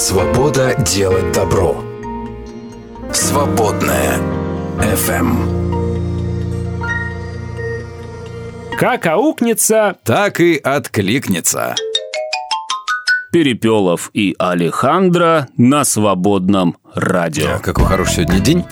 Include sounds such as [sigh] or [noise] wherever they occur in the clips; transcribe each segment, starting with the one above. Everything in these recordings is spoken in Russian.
Свобода делать добро. Свободная FM. Как аукнется, Так и откликнется. Перепелов и Алехандро на свободном радио. Какой хороший сегодня день.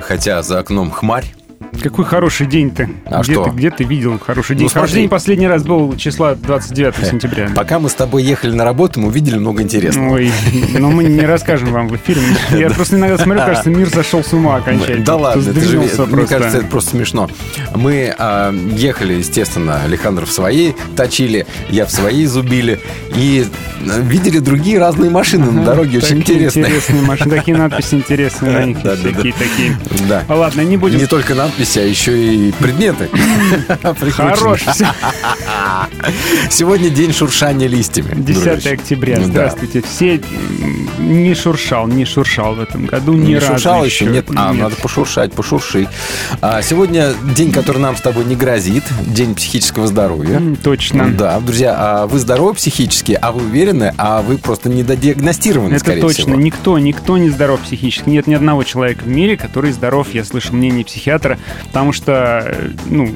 Хотя за окном хмарь. Какой хороший день-то. А где что? Ты, где ты видел хороший день? Ну. Хороший день последний раз был числа 29 сентября. Пока мы с тобой ехали на работу, мы увидели много интересного. Ой, но мы не расскажем вам в эфире. [laughs] Я просто иногда смотрю, кажется, мир сошел с ума окончательно. Да ладно, это же, мне кажется, это просто смешно. Мы а, ехали, естественно, Александр в своей точили, я в своей зубили. И а, видели другие разные машины на дороге, очень Такие интересные. интересные машины, такие надписи интересные на [laughs] них, всякие такие. Да. А Ладно, не будем... Не только надписи, а еще и предметы. [laughs] Хорош. Сегодня день шуршания листьями. 10 дружище. октября. Здравствуйте. Все не шуршал, не шуршал в этом году ни Не разу шуршал еще? Нет, а, надо пошуршать, пошурши. А, сегодня день, который нам с тобой не грозит, день психического здоровья. Точно. Да, друзья, а вы здоровы психически, а вы уверены, а вы просто недодиагностированы, Это точно. Никто, никто не здоров психически. Нет ни одного человека в мире, который здоров. Я слышал мнение психиатра, потому что, э, ну,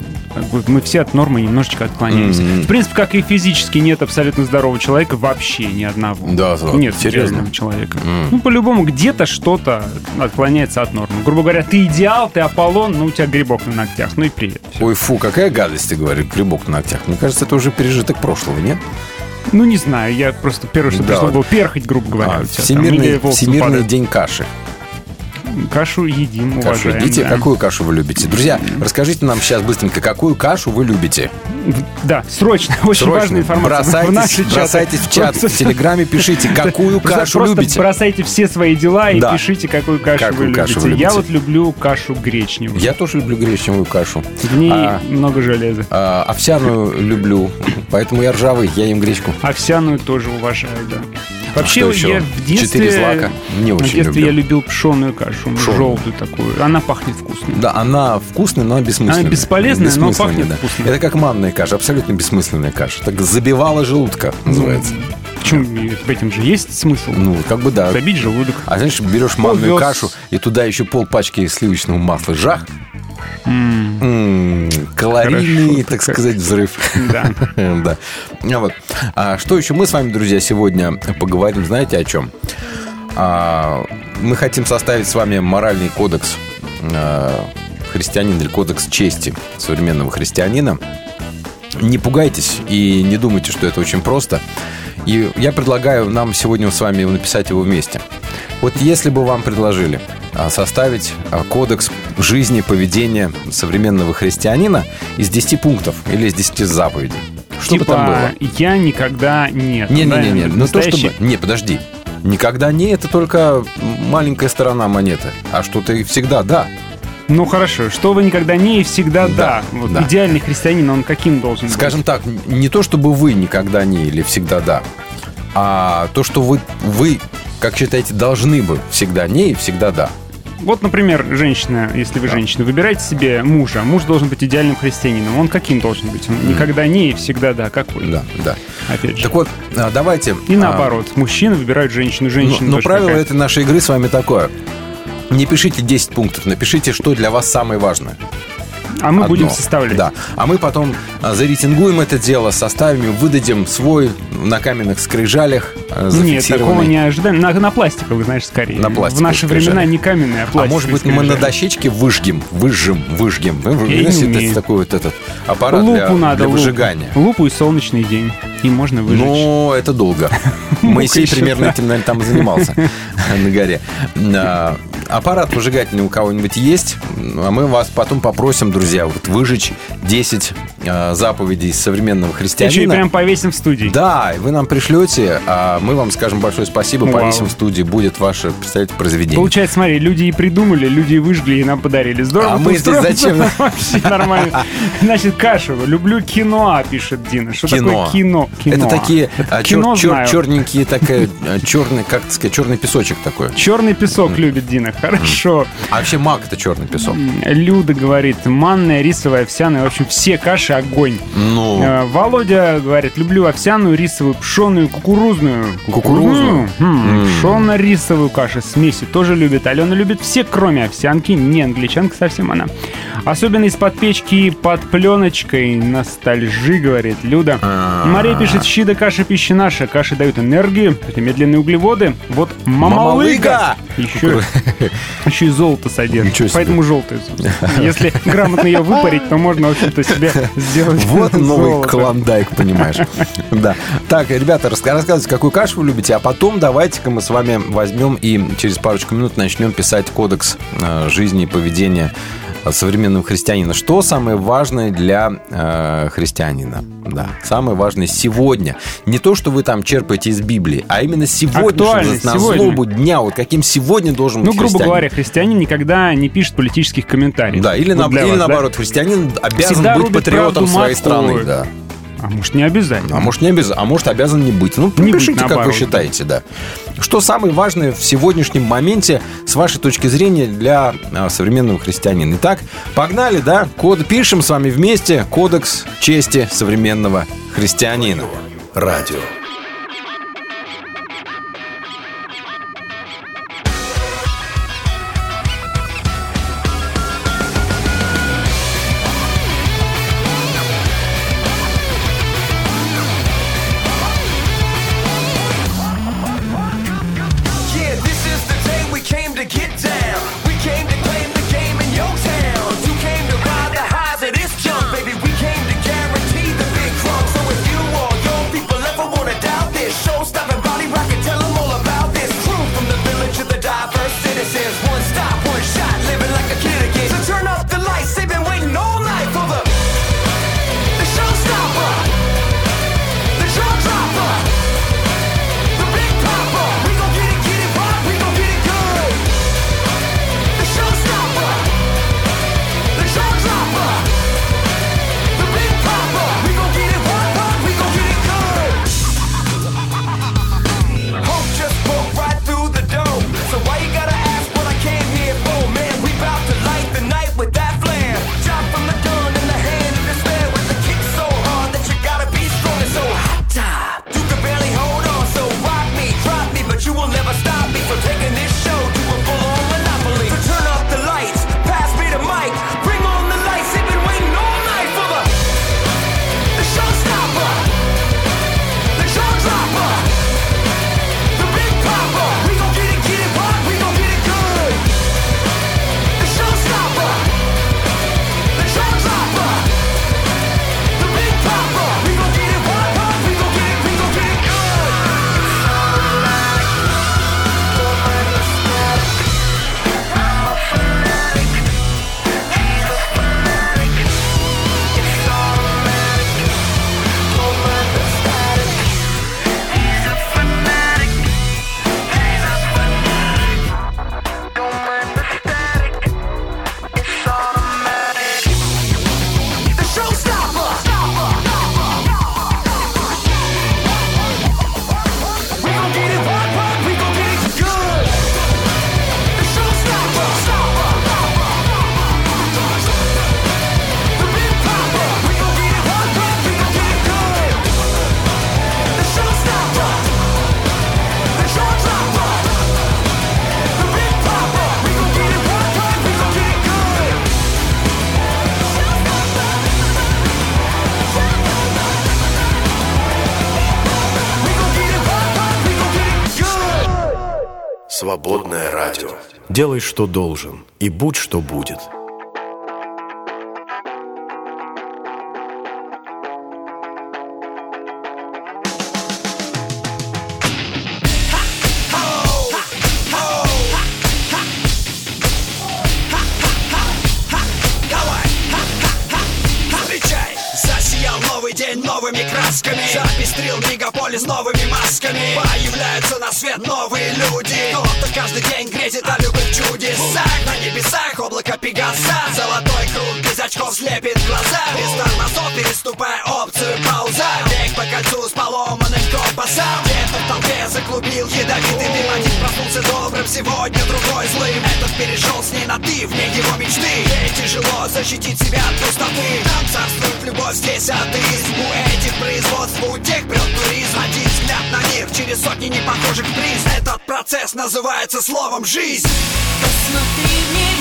мы все от нормы немножечко отклоняемся. Мгм. В принципе, как и физически нет абсолютно здорового человека вообще ни одного. Да, да, Нет серьезно? идеального человека. М. Ну, по-любому, где-то что-то отклоняется от нормы. Грубо говоря, ты идеал, ты Аполлон, но у тебя грибок на ногтях. Ну и привет. Всё. Ой, фу, какая гадость, ты говоришь, грибок на ногтях. Мне кажется, это уже пережиток прошлого, нет? Ну, не знаю, я просто первое, что Да. пришло, было перхоть, грубо говоря. А, всемирный всемирный день каши. Кашу едим, Кашу уважаем. едите. да. Какую кашу вы любите? Друзья, расскажите нам сейчас быстренько, какую кашу вы любите? Да, срочно, [laughs] очень Срочно. важная информация. В Бросайтесь, чаты. бросайтесь в чат, в Телеграме, пишите, [laughs] какую кашу просто любите. бросайте все свои дела и Да. пишите, какую кашу, Какую вы, кашу любите. вы любите. Я вот люблю кашу гречневую. Я тоже люблю гречневую кашу. В ней А. много железа. А, овсяную люблю, поэтому я ржавый, я ем гречку. Овсяную тоже уважаю, да. Вообще, что еще? я в детстве... Четыре злака? Не в очень детстве люблю. я любил пшеную кашу, Пшёную. желтую такую. Она пахнет вкусно. Да, она вкусная, но бессмысленная. Она бесполезная, но Бессмысленная, пахнет да. вкусно. Это как манная каша, абсолютно бессмысленная каша. Так забивала желудка, называется. Почему в этом же есть смысл? Ну, как бы да. Забить желудок. А знаешь, берешь манную Овес. кашу, и туда еще пол пачки сливочного масла жах. М, М, Калорийный, Хорошо, так сказать, взрыв. Да. [laughs] Да. А Вот. А что еще мы с вами, друзья, сегодня поговорим, знаете, о чем? А, мы хотим составить с вами моральный кодекс а, христианина или кодекс чести современного христианина. Не пугайтесь и не думайте, что это очень просто. И я предлагаю нам сегодня с вами написать его вместе. Вот если бы вам предложили а, составить а, кодекс жизни, поведения современного христианина из 10 пунктов или из 10 заповедей, что бы типа, там было? я никогда нет. Не-не-не, да, ну то чтобы... Не, подожди. Никогда не, это только маленькая сторона монеты. А что-то и всегда да. Ну хорошо, что вы никогда не и всегда да. Да, Вот да. идеальный христианин, он каким должен Скажем так, не то, чтобы вы никогда не или всегда да, а то, что вы, вы как считаете, должны бы всегда не и всегда да. быть? Вот, например, женщина, если вы женщина, выбираете себе мужа. Муж должен быть идеальным христианином. Он каким должен быть? Он никогда не и всегда да. Какой? Да, да. Опять же. Так вот, а, давайте... И а, наоборот, мужчины выбирают женщину, Но, женщина но тоже правило какая-то. этой нашей игры с вами такое. Не пишите 10 пунктов, напишите, что для вас самое важное. А мы будем одно. составлять. Да. А мы потом а, зарейтингуем это дело, составим, выдадим свой на каменных скрижалях а, Нет, такого не ожидаем. На, на пластиковых, знаешь, скорее. На В пластиковых наши времена скрижалях. не каменные, а А пластиковые может быть, мы на скрижали. дощечке выжгем, выжжем, выжгем. Вы- вы это такой вот этот аппарат Лупу для, надо, для лупу. выжигания. Лупу и солнечный день. И можно выжечь. Но это долго. [laughs] Моисей примерно этим, наверное, там и занимался [laughs] на горе. Аппарат выжигательный у кого-нибудь есть, а мы вас потом попросим, друзья, вот выжечь 10 а, заповедей современного Еще и христианина. прям повесим в студии. Да, вы нам пришлете, а мы вам скажем большое спасибо, Вау. повесим в студии, будет ваше, представьте, произведение. Получается, смотри, люди и придумали, люди и выжгли, и нам подарили. Здорово. А мы здесь зачем? [laughs] Вообще нормально. Значит, Кашева. Люблю кино, пишет Дина. Что такое кино? кино? Это такие а, черненькие, такая а, черный, как сказать, черный песочек такой. Черный песок любит Дина. [laughs] Хорошо. А вообще мак это черный песок. Люда говорит, манная, рисовая, овсяная. В общем, все каши огонь. Ну, Э, Володя говорит, люблю овсяную, рисовую, пшеную, кукурузную. Кукурузную? Хм, Пшено-рисовую кашу смеси тоже любит. Алена любит все, кроме овсянки. Не англичанка совсем она. Особенно из-под печки под пленочкой. Ностальжи, говорит Люда. А. Мария пишет, щи да каша пища наша. Каши дают энергию. Это медленные углеводы. Вот мамалыга. Мамалыга! Еще, еще и золото содержит. Поэтому собственно. [laughs] Если грамотно ее выпарить, то можно, в общем-то, себе сделать [laughs] вот новый клондайк, понимаешь. [laughs] Да. Так, ребята, рассказывайте, какую кашу вы любите, а потом давайте-ка мы с вами возьмем и через парочку минут начнем писать кодекс э, жизни и поведения современного христианина. Что самое важное для э, христианина? Да, самое важное сегодня. Не то, что вы там черпаете из Библии, а именно сегодня, на сегодня. злобу дня, вот каким сегодня должен быть Ну, грубо христианин. говоря, христианин никогда не пишет политических комментариев. Да, или, Вот на- или вас, да? наоборот, христианин обязан Всегда быть патриотом своей страны. Да. А может, не обязательно. А может, не обязан, а может, обязан не быть. Ну, Не пишите, быть, как вы считаете, да. Что самое важное в сегодняшнем моменте, с вашей точки зрения, для а, современного христианина? Итак, погнали, да? Код пишем с вами вместе. Кодекс чести современного христианина. Радио. Делай, что должен, и будь, что будет. Сегодня другой злым. Этот перешел с ней на ты, вне его мечты. Ей тяжело защитить себя от пустоты. Там царствует любовь, здесь атеизм. У этих производств, у тех прет туризм. Один взгляд на мир через сотни непохожих приз Этот процесс называется словом «жизнь» Посмотри в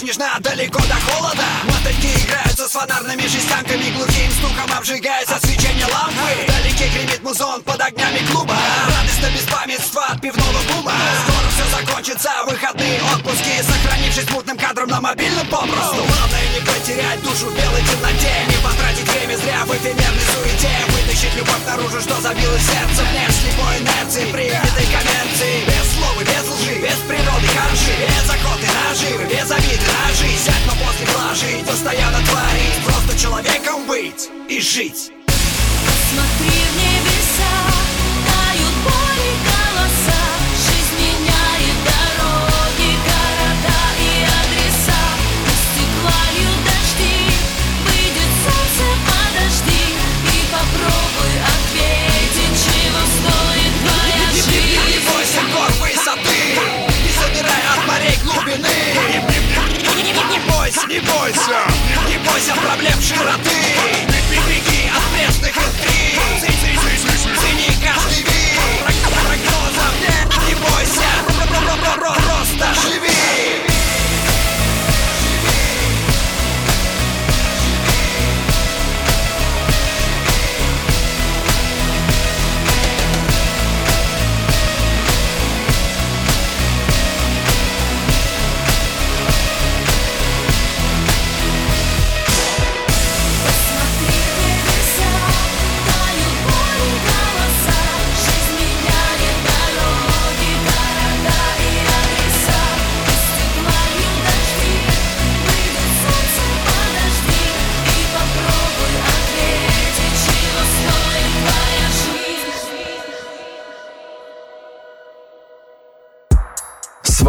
ночь нежна далеко до холода. Мотыльки играются с фонарными жестянками Глухим стуком обжигается свечение лампы. Вдалеке гремит музон под огнями клуба. Радость до беспамятства от пивного закончится, выходные отпуски Сохранившись мутным кадром на мобильном попросту. Главное не потерять душу в белой темноте Не потратить время зря в эфемерной суете. Вытащить любовь наружу, что забилось сердце. Вне слепой инерции, принятой коммерции Без слов и без лжи, без природы хороши. Без охоты наживы, без обиды на жизнь. Сядь, но после вложить, постоянно творить. Просто человеком быть и жить бойся проблем широты. Беги от пресных интриг, цени каждый вид. Прогнозов нет, не бойся, просто живи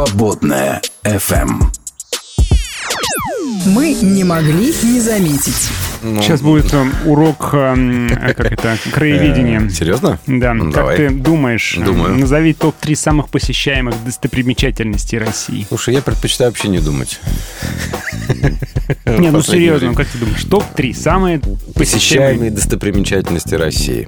Свободная FM. Мы не могли не заметить. Сейчас будет э, урок, эм, [laughs] э, как это, краеведения. Э, Серьезно? Да, Ну, как давай. ты думаешь, э, Думаю. назови топ-3 самых посещаемых достопримечательностей России. Слушай, я предпочитаю вообще не думать. Не, ну серьезно, как ты думаешь, топ-3 самые посещаемые? достопримечательности России.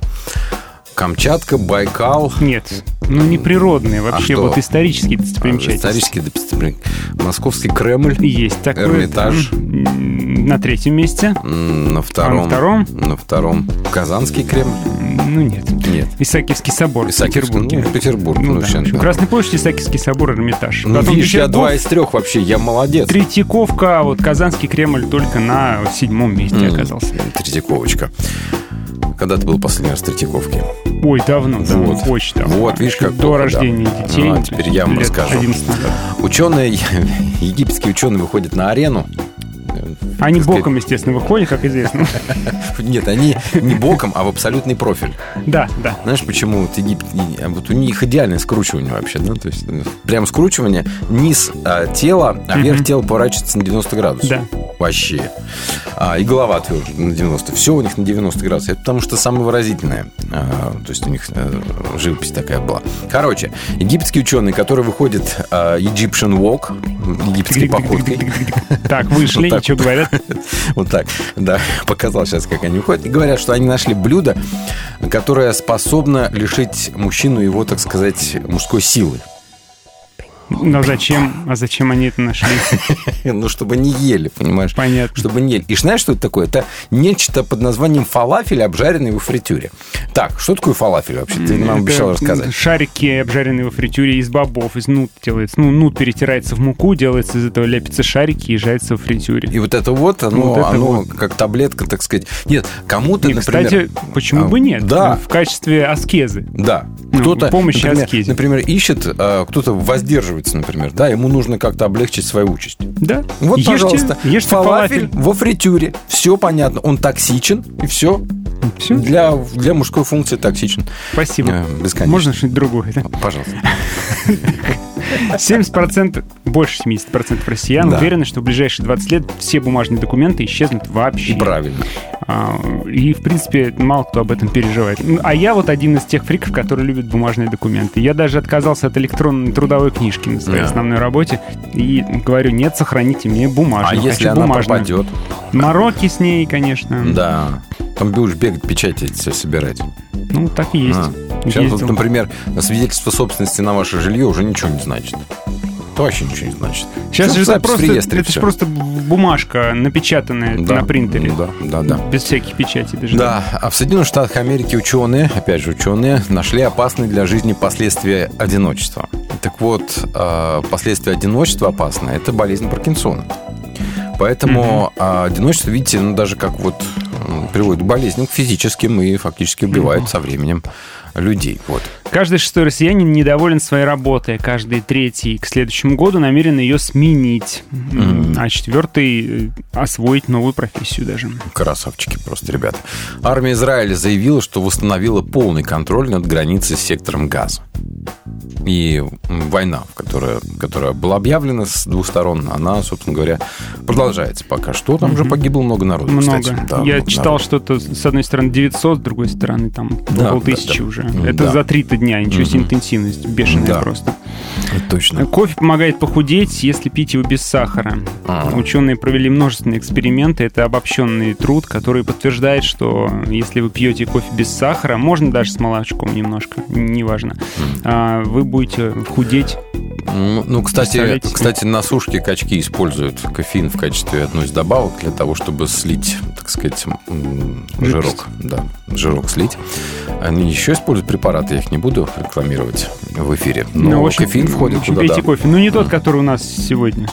Камчатка, Байкал, Нет, ну не природные, вообще А вот исторические достопримечательности. исторический достопримечательности. Московский Кремль Есть такое. Эрмитаж. На третьем месте. м, на втором. втором? На втором. Казанский Кремль. Ну нет. Нет. Исаакиевский собор в Исаакиевский, Петербурге. ну, Петербург, Ну, ну, да. вообще, В. Красной площади Исаакиевский собор, Эрмитаж. Ну, Потом видишь, я Петергоф, два из трех вообще, я молодец. Третьяковка, а вот Казанский Кремль только на седьмом месте М, оказался. Третьяковочка. Когда ты был последний раз в Третьяковке? Ой, давно, давно, Вот. очень давно. Вот, видишь, как До плохо, да. рождения детей. А, теперь я вам расскажу. 11 назад. Ученые, [laughs] египетские ученые выходят на арену. Они сказать, боком, естественно, выходят, как известно. [laughs] Нет, они не боком, а в абсолютный профиль. Да, да. Знаешь, почему вот Египет... и- Вот у них идеальное скручивание вообще, да? То есть э, прям скручивание, низ а, тела, а верх тела поворачивается на 90 градусов. Да. Вообще. А, и голова тоже на 90. Все у них на 90 градусов. Это потому что самое выразительное. А, то есть у них э, живопись такая была. Короче, египетские ученые, которые выходят а, Egyptian Walk, египетской походкой. Так, вышли, Вот вот. говорят? Вот так, да, показал сейчас, как они уходят. И говорят, что они нашли блюдо, которое способно лишить мужчину его, так сказать, мужской силы. Но зачем? А зачем они это нашли? [laughs] Ну, чтобы не ели, понимаешь? Понятно. Чтобы не ели. И знаешь, что это такое? Это нечто под названием фалафель, обжаренный во фритюре. Так, что такое фалафель вообще? Ты нам обещал рассказать. Шарики, обжаренные во фритюре из бобов, из нут делается. Ну, нут перетирается в муку, делается из этого лепятся шарики и жарится во фритюре. И вот это вот, оно, Вот это оно вот. как таблетка, так сказать. Нет, кому-то, И, например... кстати, почему а, бы нет? Да. В качестве аскезы. Да. Ну, Кто-то, помощи например, аскезе. например, ищет, а, кто-то воздерживается, например, да, ему нужно как-то облегчить свою участь. Да. Вот, Ешьте- пожалуйста, ешьте фалафель, фалафель. во фритюре. Все понятно. Он токсичен, и все. Всё. Для, для мужской функции токсичен. Спасибо. Э, бесконечно. Можно что-нибудь другое, да? Пожалуйста. [laughs] 70%, больше 70% россиян Да. уверены, что в ближайшие 20 лет все бумажные документы исчезнут вообще. И правильно. А, И, в принципе, мало кто об этом переживает. Ну, А я вот один из тех фриков, которые любят бумажные документы. Я даже отказался от электронной трудовой книжки на своей Да. основной работе. И говорю, нет, сохраните мне А бумажную. если хочу она бумажную. пропадет? Мороки с ней, конечно. Да. Там будешь бегать, печати собирать. Ну, так и есть. А. Сейчас, вот, например, свидетельство собственности на ваше жилье уже ничего не значит. Это вообще ничего не значит. Сейчас же это просто, это же просто бумажка, напечатанная Да, на принтере. Да, да, да. Без всяких печатей даже. Да, а в Соединенных Штатах Америки ученые, опять же ученые, нашли опасные для жизни последствия одиночества. Так вот, э, последствия одиночества опасны. Это болезнь Паркинсона. Поэтому а, одиночество, видите, ну, даже как вот приводит к болезням к физическим и фактически убивает со временем людей. Вот. Каждый шестой россиянин недоволен своей работой, каждый третий к следующему году намерен ее сменить, М, а четвертый э, освоить новую профессию даже. Красавчики просто, ребята. Армия Израиля заявила, что восстановила полный контроль над границей с сектором Газа. И война, которая, которая была объявлена с двух сторон, она, собственно говоря, продолжается пока что. Там уже погибло много народу, Много. кстати. Да, Я много читал народу. что-то, с одной стороны 900, с другой стороны там Да, около да, да. уже. Это да. за 3 дня, ничего себе интенсивность, бешеная Да. просто. Это точно. Кофе помогает похудеть, если пить его без сахара. А. Ученые провели множественные эксперименты. Это обобщенный труд, который подтверждает, что если вы пьете кофе без сахара, можно даже с молочком немножко, неважно, а, вы будете худеть. Ну, ну, кстати, кстати, на сушке качки используют кофеин в качестве одной из добавок для того, чтобы слить, так сказать, жирок. Да, жирок слить. Они еще используют препараты, я их не буду рекламировать в эфире. Но Ну, в общем, кофеин входит в общем, туда, пейте да. кофе. Ну, не тот, который у нас сегодня.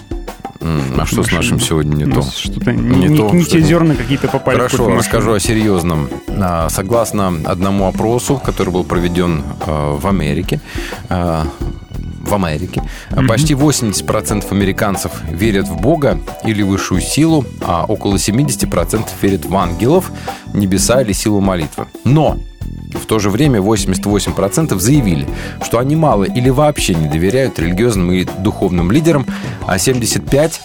А что с нашим сегодня не то? Что-то Не не, то, не те зерна какие-то попали Хорошо, расскажу о серьезном. А, Согласно одному опросу, который был проведен э, в Америке, э, в Америке, э, почти 80% американцев верят в Бога или высшую силу, а около 70% верят в ангелов, небеса или силу молитвы. Но в то же время 88% заявили, что они мало или вообще не доверяют религиозным и духовным лидерам, а 75%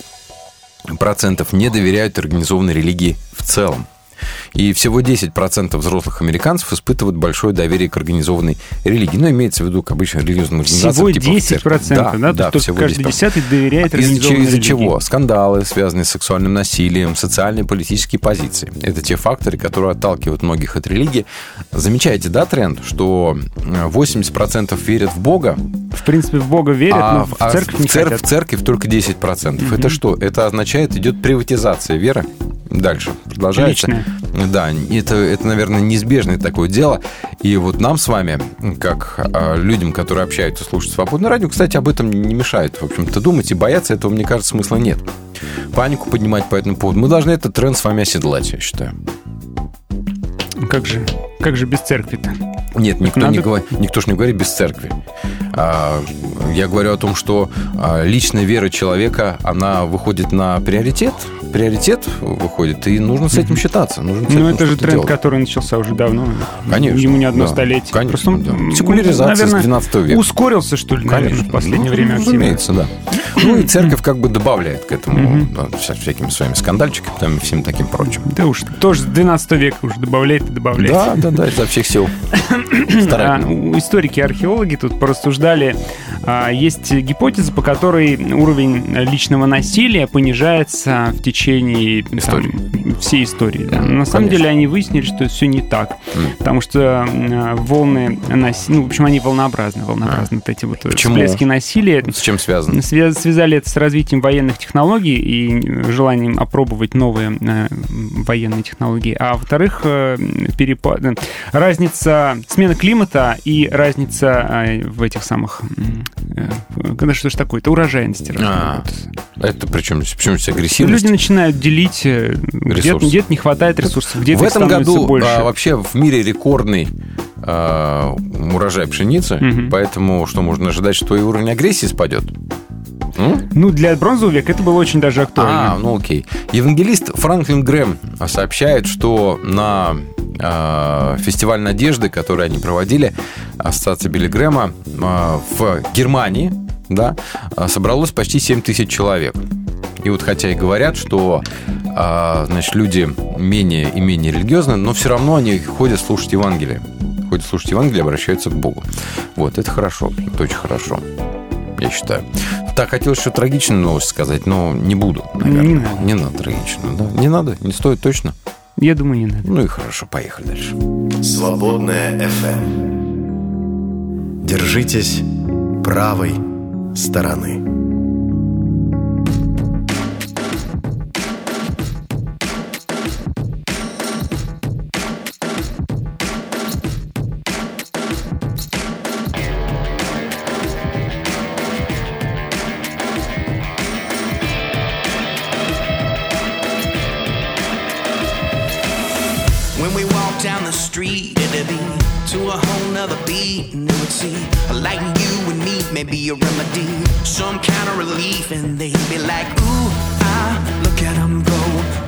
процентов не доверяют организованной религии в целом. И всего 10% взрослых американцев испытывают большое доверие к организованной религии. Ну, имеется в виду к обычным религиозным организациям. Всего типа в 10%, церкви. да? То есть всего каждый 10%. десятый доверяет Из-за, организованной из-за чего? Скандалы, связанные с сексуальным насилием, социальные и политические позиции. Это те факторы, которые отталкивают многих от религии. Замечаете, да, тренд, что э, 80% верят в Бога, В принципе, в Бога верят, а, но в а церковь не в, цер- в церковь только 10%. Это что? Это означает, идет приватизация веры. Дальше продолжается. Личная. Да, это, это, наверное, неизбежное такое дело. И вот нам с вами, как а, людям, которые общаются, слушают свободное радио, кстати, об этом не мешает, в общем-то, думать и бояться этого, мне кажется, смысла нет. Панику поднимать по этому поводу. Мы должны этот тренд с вами оседлать, я считаю. Как же, как же без церкви-то? Нет, никто, Надо- не говорит, никто ж не говорит без церкви. А, я говорю о том, что а, личная вера человека, она выходит на приоритет. Приоритет выходит, и нужно с этим считаться. Нужно с Ну, этим это же тренд, делать. который начался уже давно. Конечно, Ему не одно да. столетие. Конечно, Просто, да. Секуляризация с наверное, 12 века. Ускорился, что ли, наверное, в последнее Ну, время активно. Разумеется, да. Ну, и церковь как бы добавляет к этому да, вся- всякими своими скандальчиками там, и всем таким прочим. Да уж, тоже с 12 века уже добавляет и добавляет. Да, да, да, изо всех сил. А, историки и археологи тут порассуждали. А, Есть гипотеза, по которой уровень личного насилия понижается в течение там, Истории. всей истории. Да. На самом Конечно. деле они выяснили, что все не так. Потому что м, волны, наси- ну, в общем, они волнообразны, волнообразны, вот эти вот Почему? всплески насилия. С чем связано? Свя- Связали это с развитием военных технологий и э, желанием опробовать новые э, военные технологии. А во-вторых, э, перепа- э, разница смена климата и разница э, в этих самых... э, Когда что ж такое? Это урожайности. А, это причем, почему здесь Люди агрессивность? Начинают делить, э, где-то где не хватает ресурсов, где-то В этом году больше. а, вообще в мире рекордный а, урожай пшеницы, Мгм. поэтому что можно ожидать, что и уровень агрессии спадет? М? Ну, для бронзового века это было очень даже актуально. А, ну окей. Евангелист Франклин Грэм сообщает, что на э, фестиваль надежды, который они проводили, Ассоциация Билли Грэма, э, в Германии, да, э, собралось почти 7 тысяч человек. И вот хотя и говорят, что э, значит, люди менее и менее религиозны, но все равно они ходят слушать Евангелие. Ходят слушать Евангелие, обращаются к Богу. Вот, это хорошо, это очень хорошо, я считаю. Так, хотелось еще трагичную новость сказать, но не буду, наверное. Не надо. Не надо трагичную, да? Не надо, не стоит точно. Я думаю, не надо. Ну и хорошо, поехали дальше. Свободная FM. Держитесь правой стороны. When we walk down the street, it'd be to a whole nother beat, and they would see a light in you and me, maybe a remedy, some kind of relief, and they'd be like, Ooh, ah, look at them go.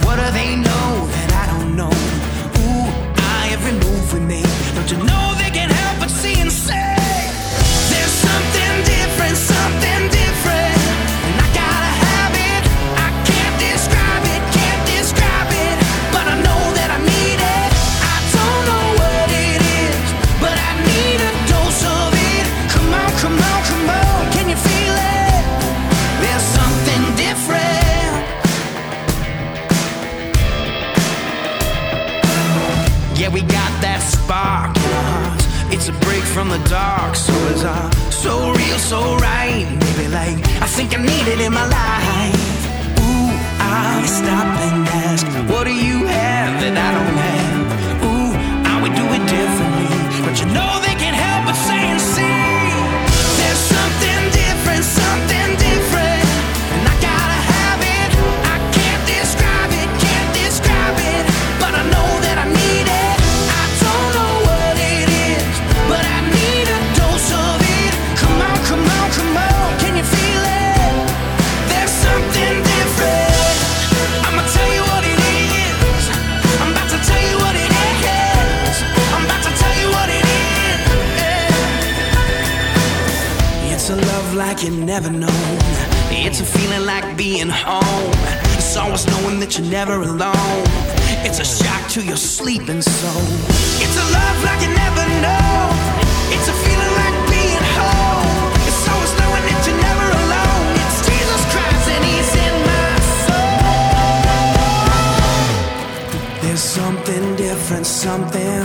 What do they know that I don't know? Ooh, ah, every move we make, don't you know they can't help is our so real, so right. Maybe like I think I need it in my life. Ooh, I stop and ask, what do you have that I like you never known. It's a feeling like being home. It's always knowing that you're never alone. It's a shock to your sleeping soul. It's a love like you never know. It's a feeling like being home. It's always knowing that you're never alone. It's Jesus Christ and He's in my soul. There's something different, something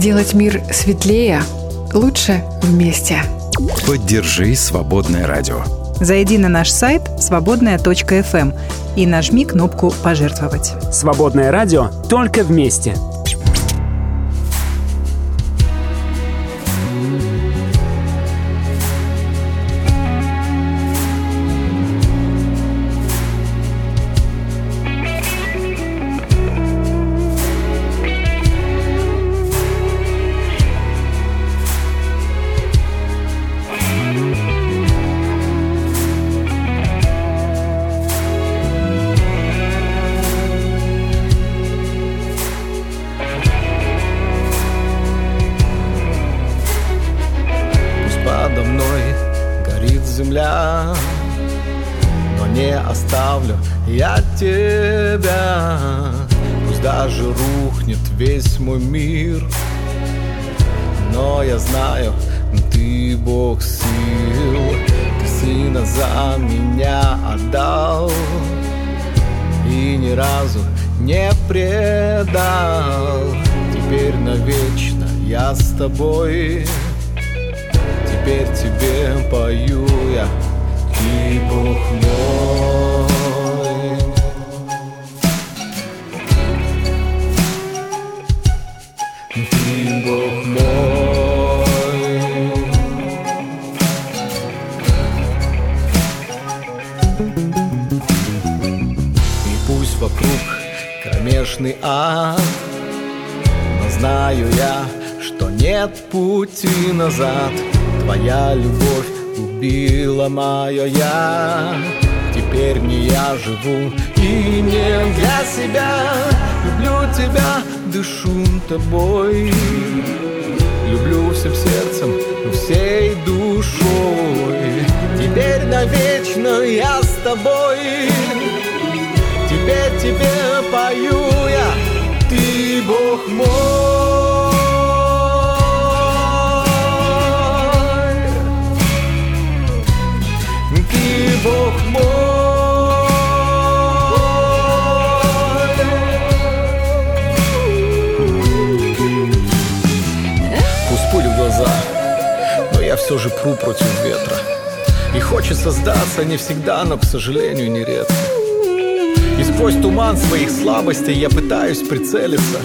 Сделать мир светлее лучше вместе. Поддержи «Свободное радио». Зайди на наш сайт свободная.фм и нажми кнопку «Пожертвовать». Свободное радио только вместе. Весь мой всегда, но, к сожалению, нередко. И сквозь туман своих слабостей я пытаюсь прицелиться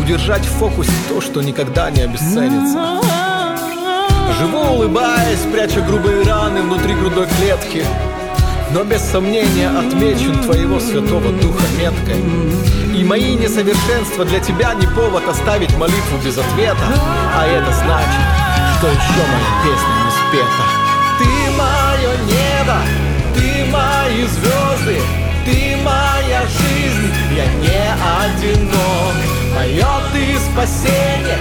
Удержать в фокусе то, что никогда не обесценится. Живу улыбаясь, пряча грубые раны внутри грудной клетки Но без сомнения отмечен твоего святого духа меткой. И мои несовершенства для тебя не повод оставить молитву без ответа. А это значит, что еще моя песня не спета. Ты мое небо, мои звезды, ты моя жизнь, я не одинок. Мое ты спасение,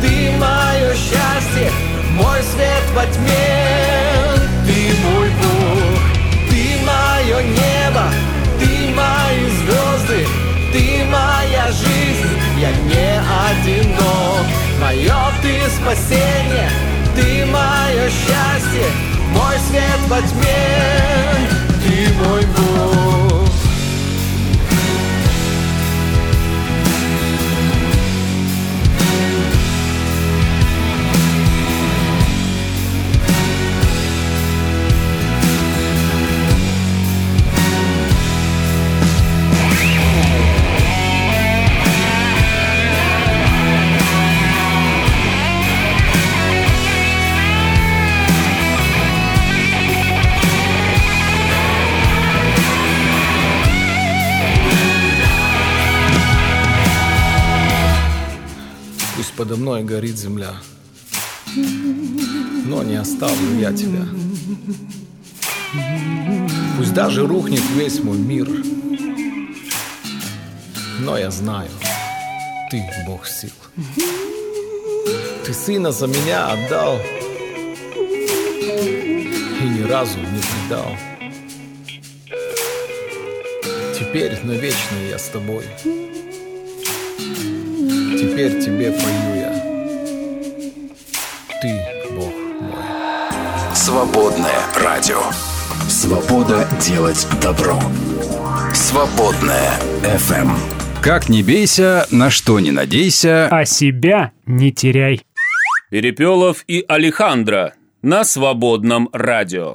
ты мое счастье, мой свет во тьме. Ты мой Бог, ты мое небо, ты мои звезды, ты моя жизнь, я не одинок. Мое ты спасение, ты мое счастье, мой свет во тьме. Мной горит земля, но не оставлю я тебя. Пусть даже рухнет весь мой мир, но я знаю, ты Бог сил. Ты сына за меня отдал и ни разу не предал. Теперь навечно я с тобой. Теперь тебе пою я. Ты Бог мой. Свободное радио. Свобода делать добро. Свободное FM. Как не бейся, на что не надейся. А себя не теряй. Перепелов и Алехандро на свободном радио.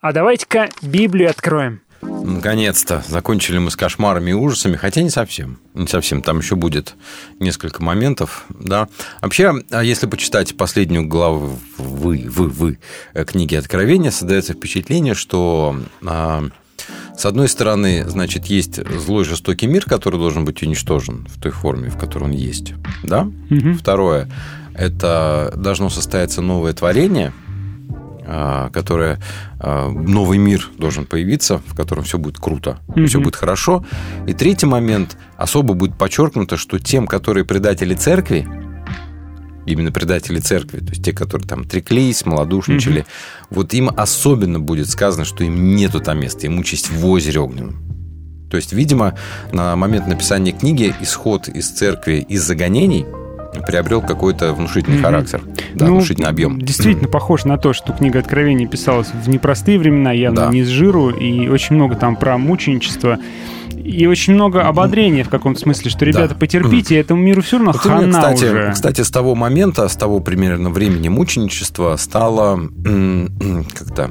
А давайте-ка Библию откроем. Наконец-то закончили мы с кошмарами и ужасами, хотя не совсем. Не совсем. Там еще будет несколько моментов. Да. Вообще, а если почитать последнюю главу вы, вы, вы э, книги Откровения, создается впечатление, что а, с одной стороны, значит, есть злой жестокий мир, который должен быть уничтожен в той форме, в которой он есть. Да? Второе, это должно состояться новое творение, а, которое а, новый мир должен появиться, в котором все будет круто, Мгм. все будет хорошо. И третий момент особо будет подчеркнуто, что тем, которые предатели церкви, именно предатели церкви, то есть те, которые там треклись, малодушничали, вот им особенно будет сказано, что им нету там места, им участь в озере огненном. То есть, видимо, на момент написания книги исход из церкви из загонений приобрел какой-то внушительный Мгм. характер, да, Ну, внушительный объем. Действительно похож на то, что книга Откровений писалась в непростые времена, явно Да. не с жиру, и очень много там про мученичество. И очень много ободрения в каком-то смысле, что, ребята, потерпите, этому миру все равно Вот именно, хана кстати, уже. кстати, с того момента, с того примерно времени мученичества стало как-то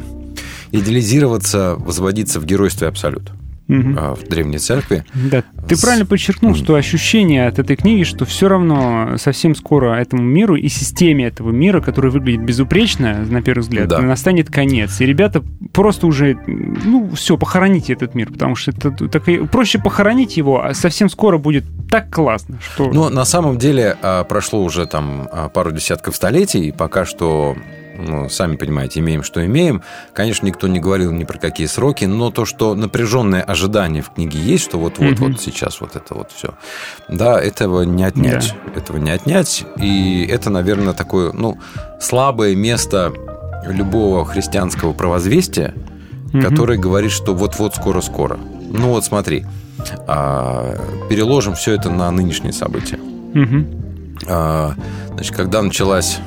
идеализироваться, возводиться в геройстве абсолют А, в древней церкви. Да, ты правильно подчеркнул, что ощущение от этой книги, что все равно совсем скоро этому миру и системе этого мира, который выглядит безупречно, на первый взгляд, Да. настанет конец. И ребята просто уже, ну, все, похороните этот мир, потому что это так проще похоронить его, а совсем скоро будет так классно, что... Но на самом деле а, прошло уже там а, пару десятков столетий, и пока что ну, сами понимаете, имеем, что имеем. Конечно, никто не говорил ни про какие сроки, но то, что напряженное ожидание в книге есть, что вот-вот, Мгм. вот сейчас вот это вот все. Да, этого не отнять. Этого не отнять. И это, наверное, такое, ну, слабое место любого христианского провозвестия, Мгм. который говорит, что вот-вот скоро-скоро. Ну вот смотри, а, переложим все это на нынешние события. А, Значит, когда началась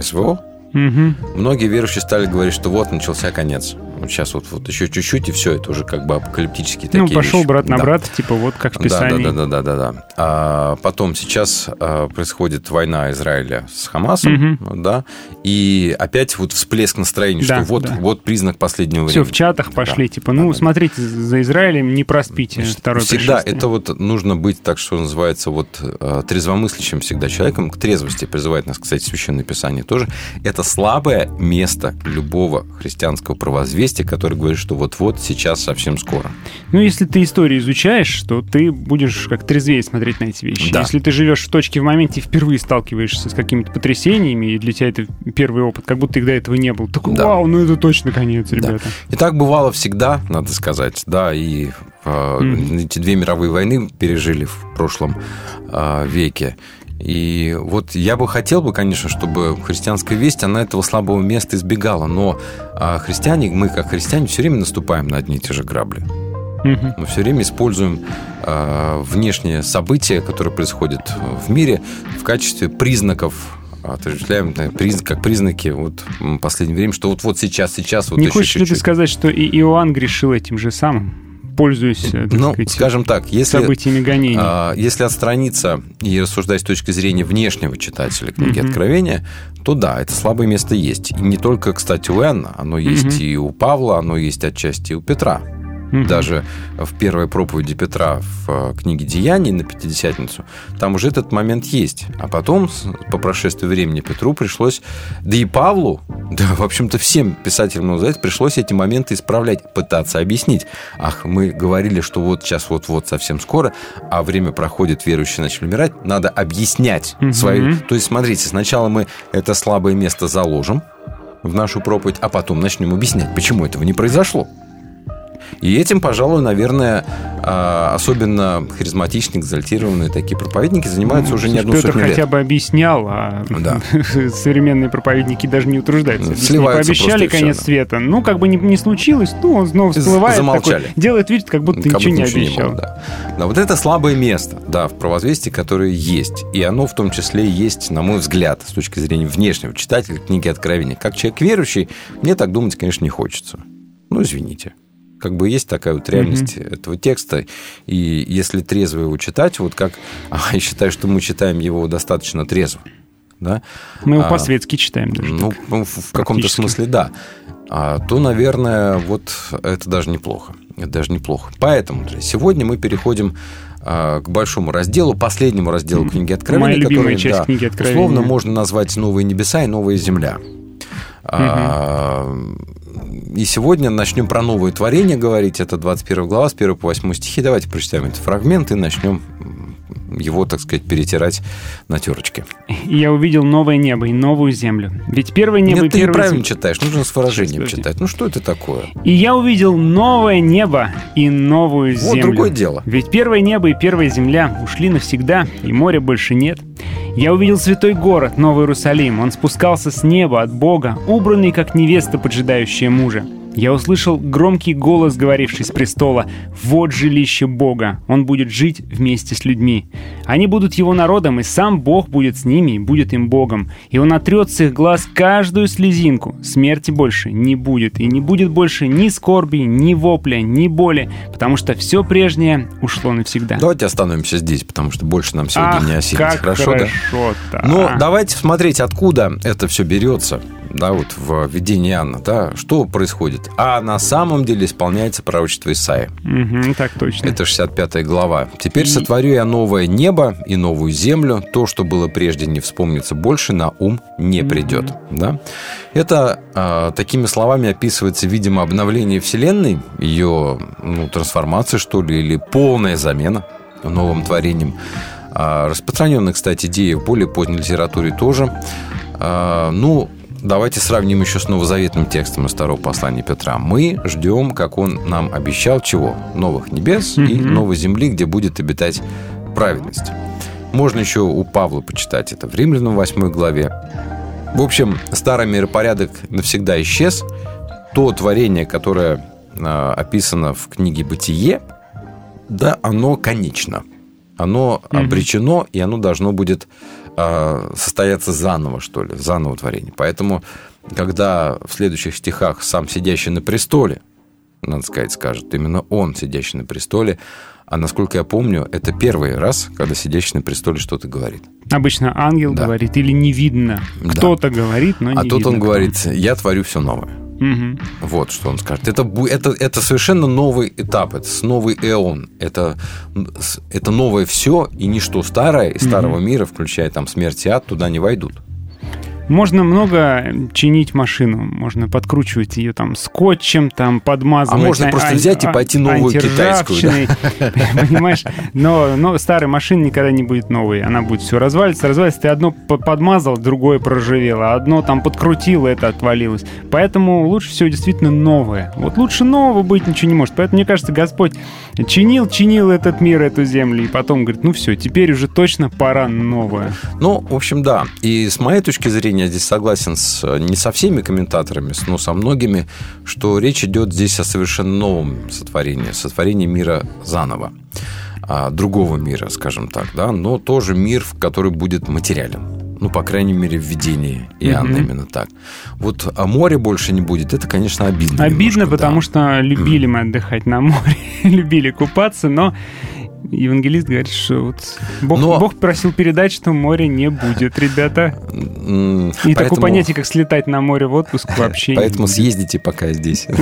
СВО, Мгм. многие верующие стали говорить, что вот начался конец. Вот сейчас вот, вот еще чуть-чуть, и все, это уже как бы апокалиптические Ну, такие пошел вещи. брат на Да. брата, типа вот как в Да, Писании. да, да, да, да, да, да. А потом сейчас а, происходит война Израиля с Хамасом, да, и опять вот всплеск настроения, Да, что вот, да. вот признак последнего Все времени. в чатах пошли, Да. типа, ну, смотрите, за Израилем не проспите второе Всегда это вот нужно быть, так что называется, вот э, трезвомыслящим всегда человеком. К трезвости призывает нас, кстати, Священное Писание тоже. Это слабое место любого христианского провозвестия, который говорит, что вот-вот, сейчас, совсем скоро. Ну, если ты историю изучаешь, то ты будешь как трезвее смотреть на эти вещи. Да. Если ты живешь в точке в моменте впервые сталкиваешься с какими-то потрясениями, и для тебя это первый опыт, как будто их до этого не было, такой, Да. вау, ну это точно конец, ребята. И так бывало всегда, надо сказать, да, и э, Мгм. эти две мировые войны пережили в прошлом э, веке. И вот я бы хотел бы, конечно, чтобы христианская весть, она этого слабого места избегала, но а, христиане, мы как христиане все время наступаем на одни и те же грабли. Мы все время используем э, внешние события, которые происходят в мире, в качестве признаков отождествляем да, приз- как признаки вот м, последнее время, что вот вот сейчас, сейчас, вот не еще хочешь ли ты сказать, что и Иоанн грешил этим же самым, пользуясь, э, Ну, сказать, скажем так, если, событиями гонений? а, если отстраниться и рассуждать с точки зрения внешнего читателя книги Мгм. Откровения, то да, это слабое место есть. И не только, кстати, у Иоанна, оно есть Мгм. и у Павла, оно есть отчасти и у Петра. Мгм. Даже в первой проповеди Петра в э, книге «Деяний» на Пятидесятницу, там уже этот момент есть. А потом, по прошествии времени, Петру пришлось, да и Павлу, [laughs] да, в общем-то, всем писателям Нового Завета пришлось эти моменты исправлять, пытаться объяснить. Ах, мы говорили, что вот сейчас вот-вот совсем скоро, а время проходит, верующие начали умирать, надо объяснять Мгм. свои... То есть, смотрите, сначала мы это слабое место заложим в нашу проповедь, а потом начнем объяснять, почему этого не произошло. И этим, пожалуй, наверное, а, особенно харизматичные, экзальтированные такие проповедники занимаются уже не одну Петр сотню хотя лет. бы объяснял, а Да. [laughs] современные проповедники даже не утруждаются. Не Сливаются пообещали просто и конец да. света. Ну, как бы не, не случилось, ну, он снова всплывает. замолчали. такой, делает вид, как будто Как ничего будто не ничего обещал. было, да. Да, вот это слабое место, да, в провозвестии, которое есть. И оно в том числе есть, на мой взгляд, с точки зрения внешнего читателя книги Откровения. Как человек верующий, мне так думать, конечно, не хочется. Ну, извините. Как бы есть такая вот реальность этого текста. И если трезво его читать, вот как... [laughs] Я считаю, что мы читаем его достаточно трезво. Да? Мы его А, по-светски читаем даже. Ну, так, ну, в каком-то смысле, да. А, то, наверное, вот это даже неплохо. Это даже неплохо. Поэтому сегодня мы переходим а, к большому разделу, последнему разделу книги Откровения. Моя любимая который, часть да, книги Откровения. Условно можно назвать «Новые небеса» и «Новая земля». А, И сегодня начнем про новое творение говорить. Это 21 глава, с 1 по 8 стихи. Давайте прочитаем этот фрагмент и начнем его, так сказать, перетирать на терочке. И я увидел новое небо и новую землю. Ведь первое небо Нет, и ты первая неправильно читаешь. Нужно с выражением подожди. читать. Ну, что это такое? И я увидел новое небо и новую Вот землю. другое дело. Ведь первое небо и первая земля ушли навсегда, и моря больше нет. Я увидел святой город, Новый Иерусалим. Он спускался с неба от Бога, убранный, как невеста, поджидающая мужа. Я услышал громкий голос, говоривший с престола «Вот жилище Бога, Он будет жить вместе с людьми. Они будут Его народом, и сам Бог будет с ними и будет им Богом. И Он отрет с их глаз каждую слезинку. Смерти больше не будет, и не будет больше ни скорби, ни вопля, ни боли, потому что все прежнее ушло навсегда». Давайте остановимся здесь, потому что больше нам сегодня Ах, не осилить. как Хорошо, да? хорошо-то. Но давайте смотреть, откуда это все берется, да, вот в видении Иоанна, да, что происходит. А на самом деле исполняется пророчество Исаия. Мгм, так точно. Это 65 глава. «Теперь И- сотворю я новое небо и новую землю. То, что было прежде, не вспомнится больше, на ум не придет». Да? Это а, такими словами описывается, видимо, обновление Вселенной, ее ну, трансформация, что ли, или полная замена новым творением. А, распространенная, кстати, идея в более поздней литературе тоже. А, ну, давайте сравним еще с новозаветным текстом из второго послания Петра. Мы ждем, как он нам обещал, чего? Новых небес и новой земли, где будет обитать праведность. Можно еще у Павла почитать это в Римлянам 8 главе. В общем, старый миропорядок навсегда исчез. То творение, которое а, описано в книге «Бытие», да, оно конечно. Оно обречено, и оно должно будет состояться заново, что ли, заново творение. Поэтому, когда в следующих стихах сам сидящий на престоле, надо сказать, скажет, именно он, сидящий на престоле, а насколько я помню, это первый раз, когда сидящий на престоле что-то говорит. Обычно ангел Да. говорит или не видно. Да. Кто-то говорит, но не а тут видно, он говорит, я творю все новое. Мгм. Вот что он скажет. Это, это, это совершенно новый этап, это новый эон. Это, это новое все, и ничто старое из старого мира, включая там смерть и ад, туда не войдут. Можно много чинить машину, можно подкручивать ее там скотчем, там подмазывать. А можно просто ан- взять и пойти новую китайскую, да? [laughs] Понимаешь? Но, но старая машина никогда не будет новой. Она будет все разваливаться, разваливаться. Ты одно по- подмазал, другое проржавело. Одно там подкрутил, это отвалилось. Поэтому лучше всего действительно новое. Вот лучше нового быть ничего не может. Поэтому, мне кажется, Господь чинил, чинил этот мир, эту землю. И потом говорит, ну все, теперь уже точно пора новое. Ну, в общем, да. И с моей точки зрения, я здесь согласен с, э, не со всеми комментаторами, но со многими, что речь идет здесь о совершенно новом сотворении, сотворении мира заново. А, другого мира, скажем так, да, но тоже мир, в который будет материален. Ну, по крайней мере, в видении Иоанна Мгм. именно так. Вот а море больше не будет, это, конечно, обидно. Обидно, немножко, потому да. что любили мы отдыхать на море, [laughs] любили купаться, но евангелист говорит, что вот Бог, Но- Бог просил передать, что моря не будет, ребята. И такое поэтому- понятие, как слетать на море в отпуск, [laughs] вообще не Поэтому съездите пока здесь. [laughs]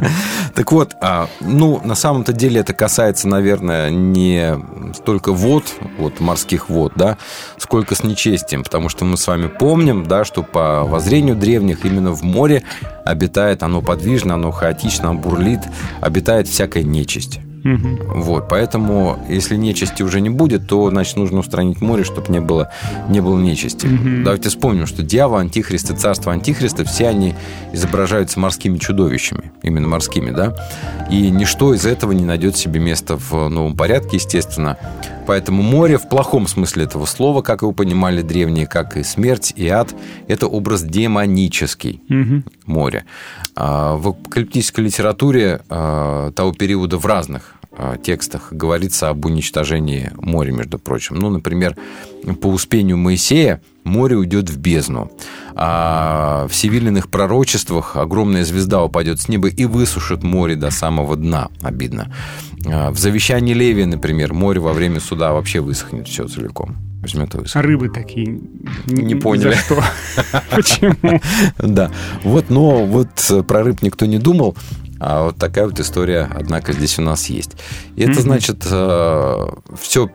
[laughs] Так вот, а, ну, на самом-то деле это касается, наверное, не столько вод, вот морских вод, да, сколько с нечестием, потому что мы с вами помним, да, что по воззрению древних именно в море обитает, оно подвижно, оно хаотично, оно бурлит, обитает всякая нечисть. Вот, поэтому, если нечисти уже не будет, то, значит, нужно устранить море, чтобы не было, не было нечисти. Давайте вспомним, что дьявол, антихрист и царство антихриста, все они изображаются морскими чудовищами, именно морскими, да? И ничто из этого не найдет себе места в новом порядке, естественно. Поэтому море в плохом смысле этого слова, как его понимали древние, как и смерть, и ад, это образ демонический Мгм. море. А, В апокалиптической литературе а, того периода в разных текстах говорится об уничтожении моря, между прочим. Ну, например, по успению Моисея море уйдет в бездну. а, в севильных пророчествах огромная звезда упадет с неба и высушит море до самого дна. Обидно. А, в завещании Левия, например, море во время суда вообще высохнет все целиком. Возьмет и высохнет. А рыбы такие... Не поняли. За что? [laughs] Почему? Да. Вот, но вот э, про рыб никто не думал. А вот такая вот история, однако, здесь у нас есть. И это значит, все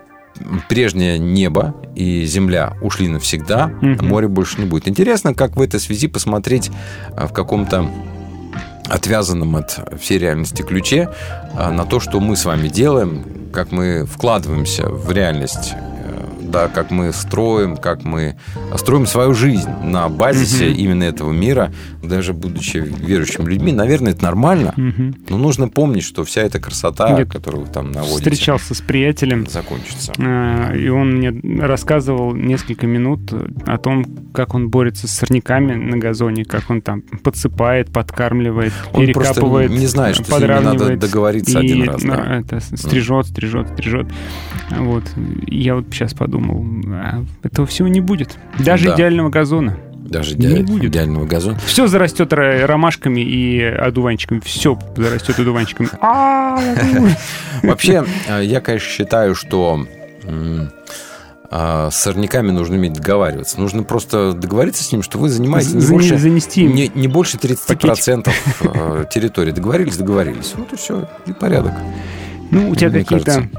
прежнее небо и земля ушли навсегда, моря больше не будет. Интересно, как в этой связи посмотреть а, в каком-то отвязанном от всей реальности ключе а, на то, что мы с вами делаем, как мы вкладываемся в реальность, э, да, как мы строим, как мы строим свою жизнь на базисе Мгм. именно этого мира, даже будучи верующими людьми. Наверное, это нормально, Мгм. но нужно помнить, что вся эта красота, Я которую вы там наводите, Встречался с приятелем, закончится. э, и он мне рассказывал несколько минут о том, как он борется с сорняками на газоне, как он там подсыпает, подкармливает, Он перекапывает, просто не знает, что с ними надо подравнивает договориться и, один раз, да. это стрижет, стрижет, стрижет. Вот. Я вот сейчас подумал, а этого всего не будет. Даже Да. идеального газона. Даже Не идеаль- будет. идеального газона. Все зарастет ра- ромашками и одуванчиками. Все зарастет одуванчиками. [laughs] А, Вообще, э, я, конечно, считаю, что а, с сорняками нужно уметь договариваться. Нужно просто договориться с ним, что вы занимаетесь не За- больше, занести не, не больше 30% [laughs] э, территории. Договорились, договорились. Вот и все, и порядок. Ну, у тебя какие-то.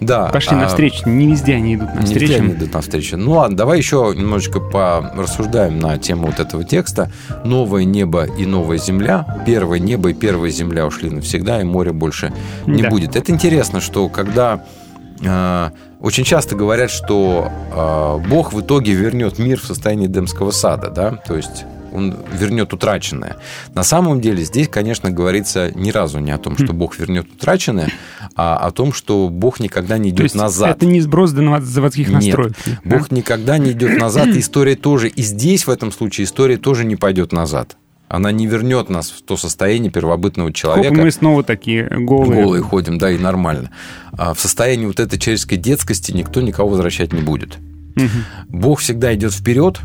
Да. пошли а, навстречу. Не везде они идут Не навстречу. везде они идут навстречу. Ну ладно, давай еще немножечко порассуждаем на тему вот этого текста. Новое небо и новая земля. Первое небо и первая земля ушли навсегда, и моря больше не Да. будет. Это интересно, что когда э, очень часто говорят, что э, Бог в итоге вернет мир в состояние Эдемского сада, да, то есть он вернет утраченное. На самом деле здесь, конечно, говорится ни разу не о том, Хм. что Бог вернет утраченное, а о том, что Бог никогда не То идет есть назад. это не сброс заводских Нет, настроек. Бог никогда не идет назад, и история тоже. И здесь, в этом случае, история тоже не пойдет назад. Она не вернет нас в то состояние первобытного человека. Сколько мы снова такие голые. голые ходим, да, и нормально. А в состоянии вот этой человеческой детскости никто никого возвращать не будет. Мгм. Бог всегда идет вперед,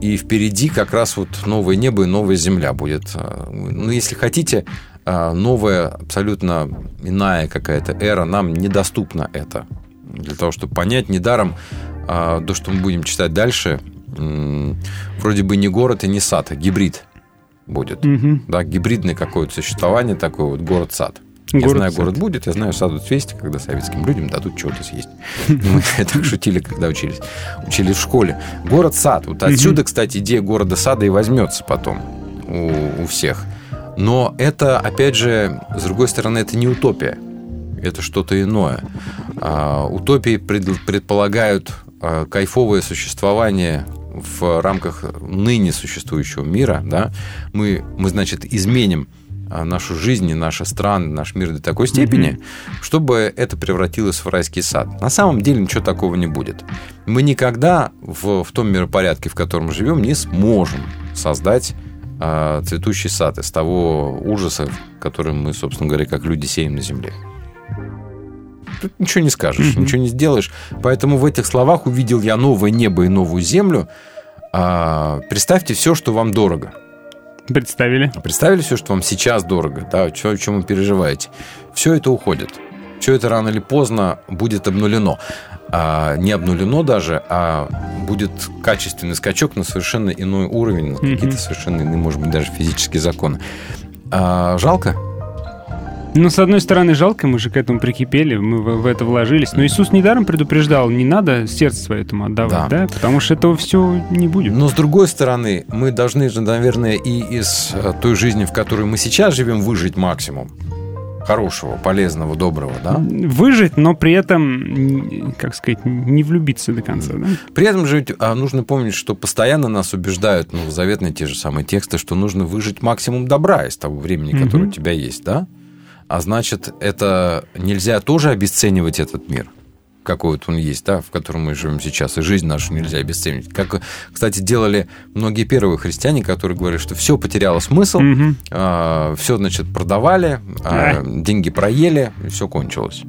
и впереди как раз вот новое небо и новая земля будет. А, Ну, если хотите, а, новая, абсолютно иная какая-то эра, нам недоступна это. Для того, чтобы понять, недаром а, то, что мы будем читать дальше, вроде бы не город и не сад, а гибрид будет. Мгм. Да, гибридное какое-то существование такое, вот город-сад. Я знаю, город будет, я знаю, сад цвести, когда советским людям дадут чего-то съесть. [laughs] Мы так шутили, когда учились. Учились в школе. Город-сад. Вот отсюда, кстати, идея города-сада и возьмется потом у, у всех. Но это, опять же, с другой стороны, это не утопия. Это что-то иное. А, утопии пред- предполагают а, кайфовое существование в рамках ныне существующего мира. Да? Мы, мы, значит, изменим нашу жизнь, и наши страны, наш мир до такой степени, чтобы это превратилось в райский сад. На самом деле ничего такого не будет. Мы никогда в, в том миропорядке, в котором живем, не сможем создать а, цветущий сад из того ужаса, который мы, собственно говоря, как люди сеем на земле. Тут ничего не скажешь, Мгм. ничего не сделаешь. Поэтому в этих словах увидел я новое небо и новую землю. А, представьте все, что вам дорого. Представили? Представили все, что вам сейчас дорого, да, о чем, о чем вы переживаете. Все это уходит. Все это рано или поздно будет обнулено. А, не обнулено даже, а будет качественный скачок на совершенно иной уровень, на какие-то совершенно иные, может быть, даже физические законы. А, жалко? Ну, с одной стороны, жалко, мы же к этому прикипели, мы в, в это вложились. Но Иисус недаром предупреждал, не надо сердце свое этому отдавать, да? Потому что этого все не будет. Но с другой стороны, мы должны же, наверное, и из э, той жизни, в которой мы сейчас живем, выжить максимум хорошего, полезного, доброго, да? Выжить, но при этом, как сказать, не влюбиться до конца, да? При этом же ведь, а, нужно помнить, что постоянно нас убеждают, ну, заветные те же самые тексты, что нужно выжить максимум добра из того времени, которое Мгм. у тебя есть, да? А значит, это нельзя тоже обесценивать этот мир, какой вот он есть, да, в котором мы живем сейчас, и жизнь нашу нельзя обесценивать. Как, кстати, делали многие первые христиане, которые говорили, что все потеряло смысл, Мгм. все, значит, продавали, а, деньги проели, и все кончилось.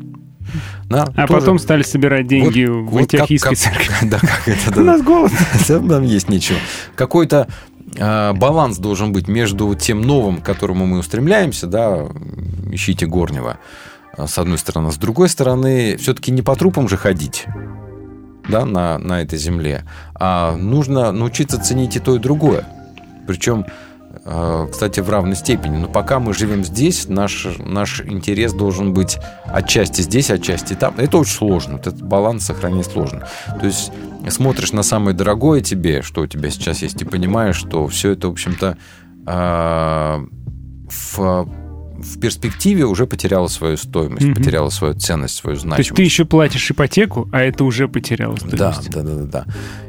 Да, А тоже- потом стали собирать деньги Вот- в вот антиохийской как- церкви. [laughs] Да, как это, [laughs] да. У нас голод. [laughs] Там нам есть нечего. Какой-то э, баланс должен быть между тем новым, к которому мы устремляемся, да, ищите горнего, э, с одной стороны. С другой стороны, все-таки не по трупам же ходить, да, на, на этой земле, а нужно научиться ценить и то, и другое. Причем, кстати, в равной степени. Но пока мы живем здесь, наш, наш интерес должен быть отчасти здесь, отчасти там. Это очень сложно. Этот баланс сохранить сложно. То есть смотришь на самое дорогое тебе, что у тебя сейчас есть, и понимаешь, что все это, в общем-то, э, в, в перспективе уже потеряло свою стоимость, Мгм. потеряло свою ценность, свою То есть значимость. ты еще платишь ипотеку, а это уже потеряло стоимость. да, да, да, да.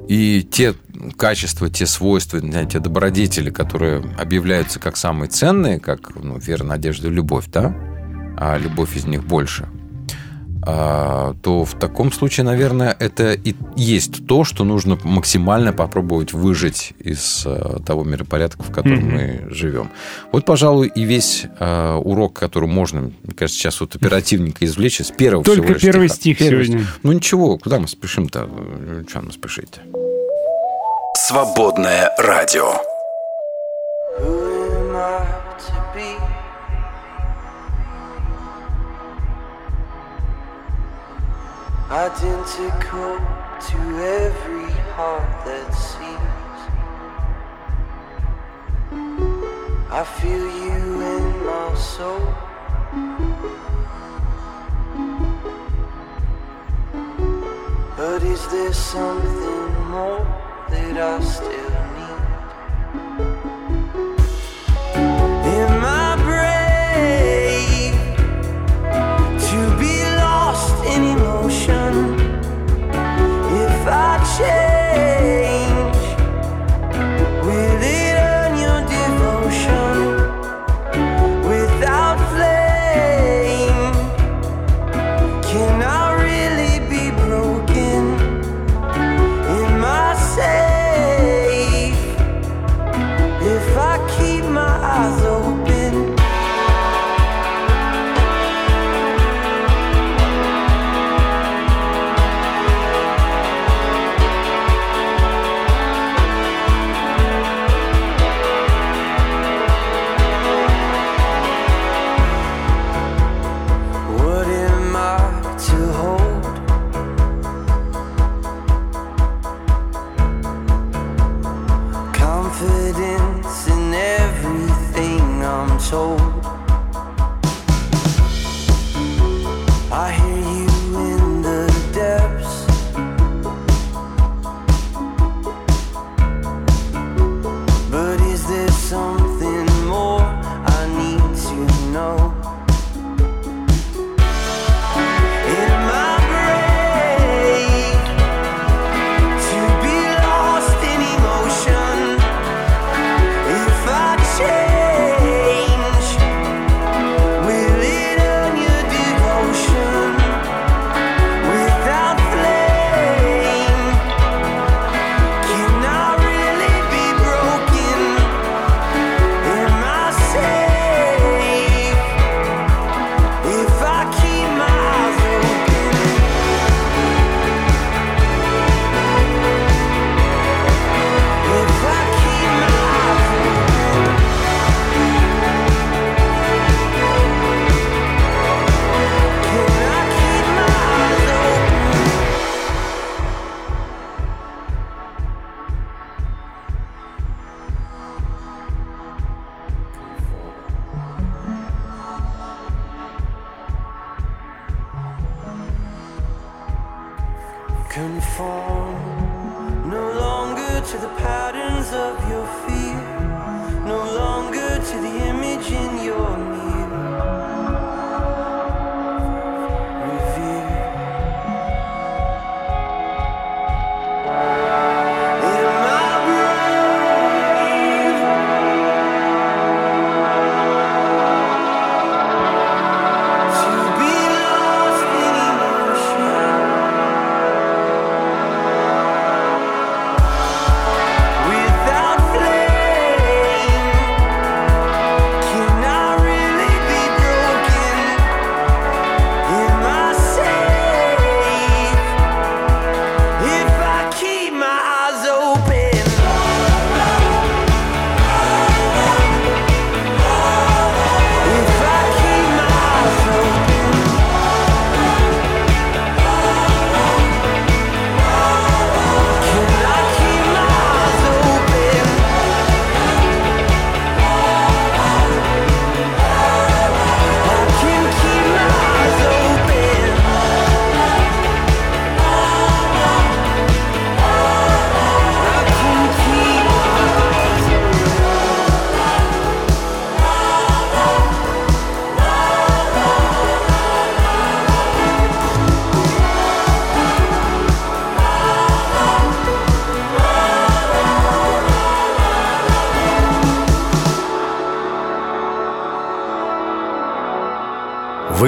И те качества, те свойства, знаете, добродетели, которые объявляются как самые ценные, как ну, вера, надежда, любовь, да, а любовь из них больше, то в таком случае, наверное, это и есть то, что нужно максимально попробовать выжить из э, того миропорядка, в котором Мгм. мы живем. Вот, пожалуй, и весь э, урок, который можно, мне кажется, сейчас вот оперативненько извлечь из первого Только всего лишь первый стиха. стих Первый сегодня. стих. Ну ничего, куда мы спешим-то? Что нам спешить? Свободное радио. Identical to every heart that sees. I feel you in my soul. But is there something more that I still need? shit.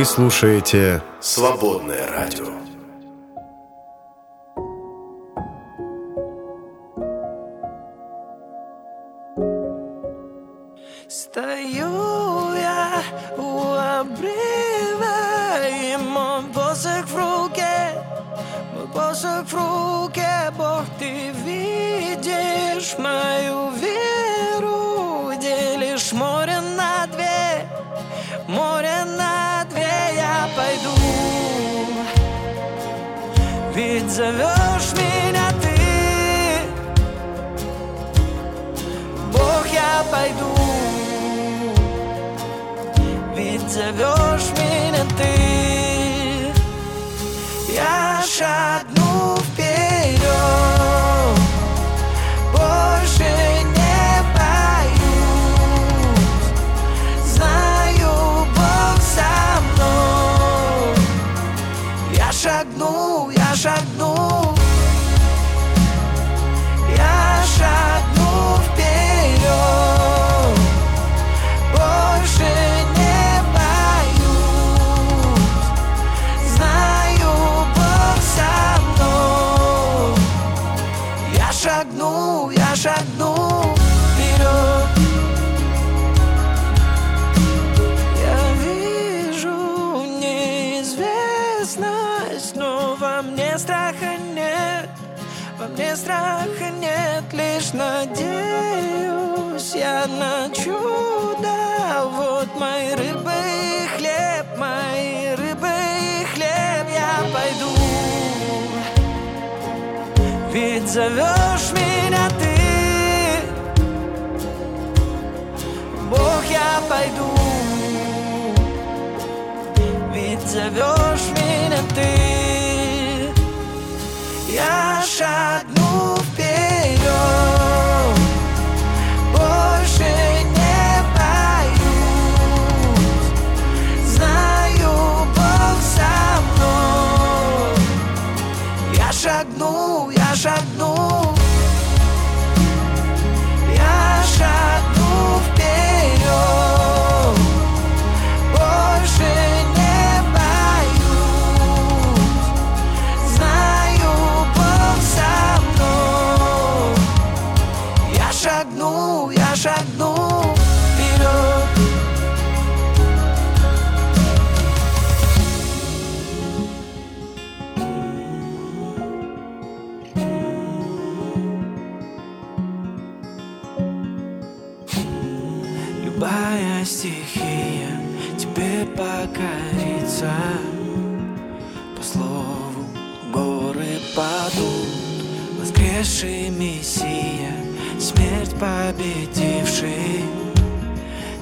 Вы слушаете «Свободное». of your победивший,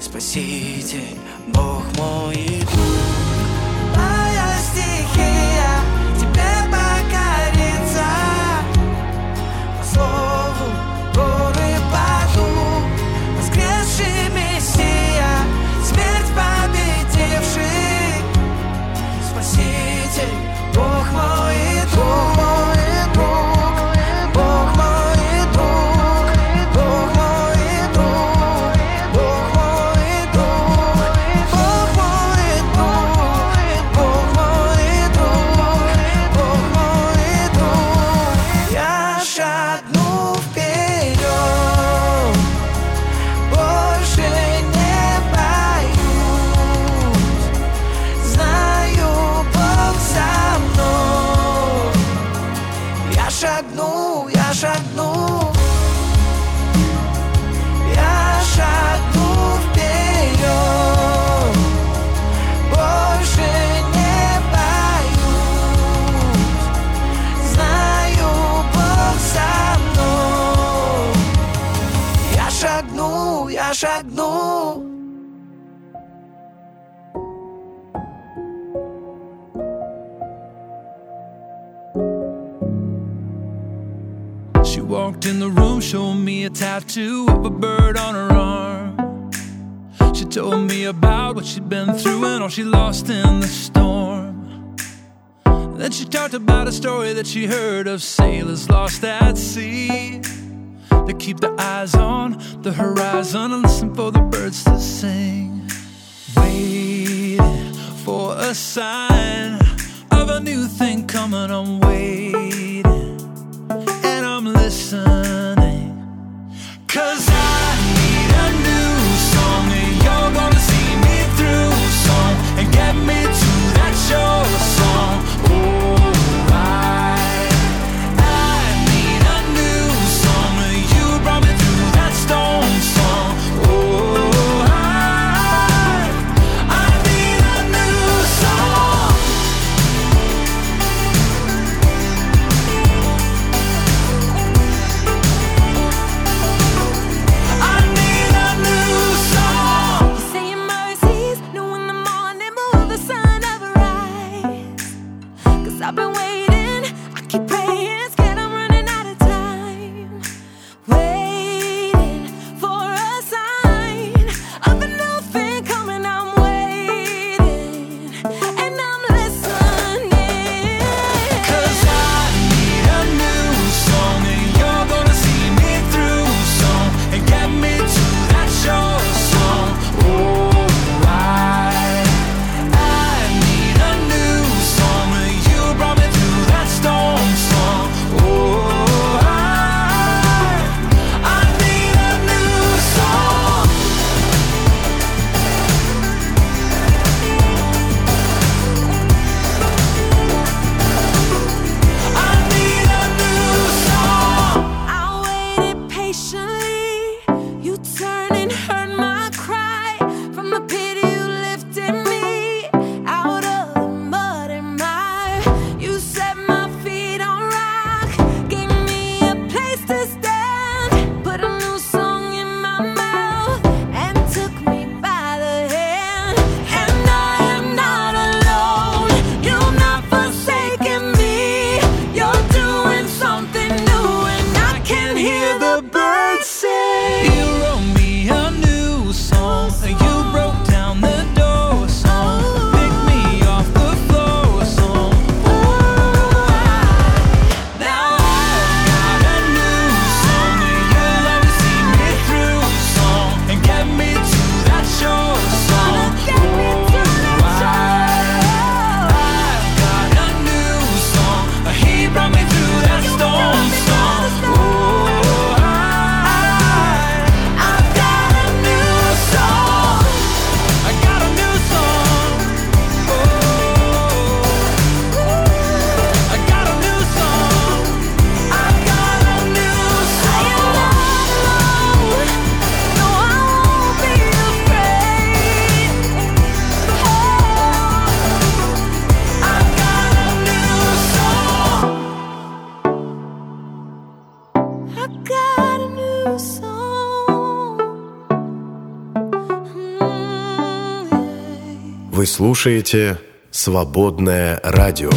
Спаситель, Бог мой. tattoo of a bird on her arm. She told me about what she'd been through and all she lost in the storm. Then she talked about a story that she heard of sailors lost at sea. They keep their eyes on the horizon and listen for the birds to sing. Waiting for a sign of a new thing coming on way Cause слушаете «Свободное радио».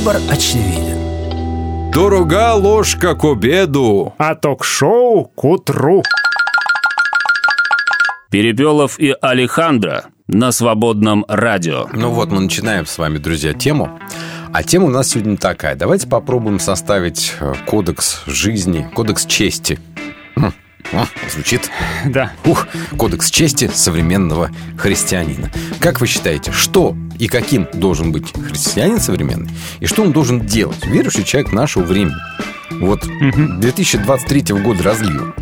Выбор очевиден. Дорога ложка к обеду. А ток-шоу к утру. Перепелов и Алехандро на свободном радио. Ну вот, мы начинаем с вами, друзья, тему. А тема у нас сегодня такая. Давайте попробуем составить э, кодекс жизни, кодекс чести. О, звучит. [laughs] Да. Ух, кодекс чести современного христианина. Как вы считаете, что и каким должен быть христианин современный? И что он должен делать? Верующий человек нашего времени. Вот 2023 года разлива.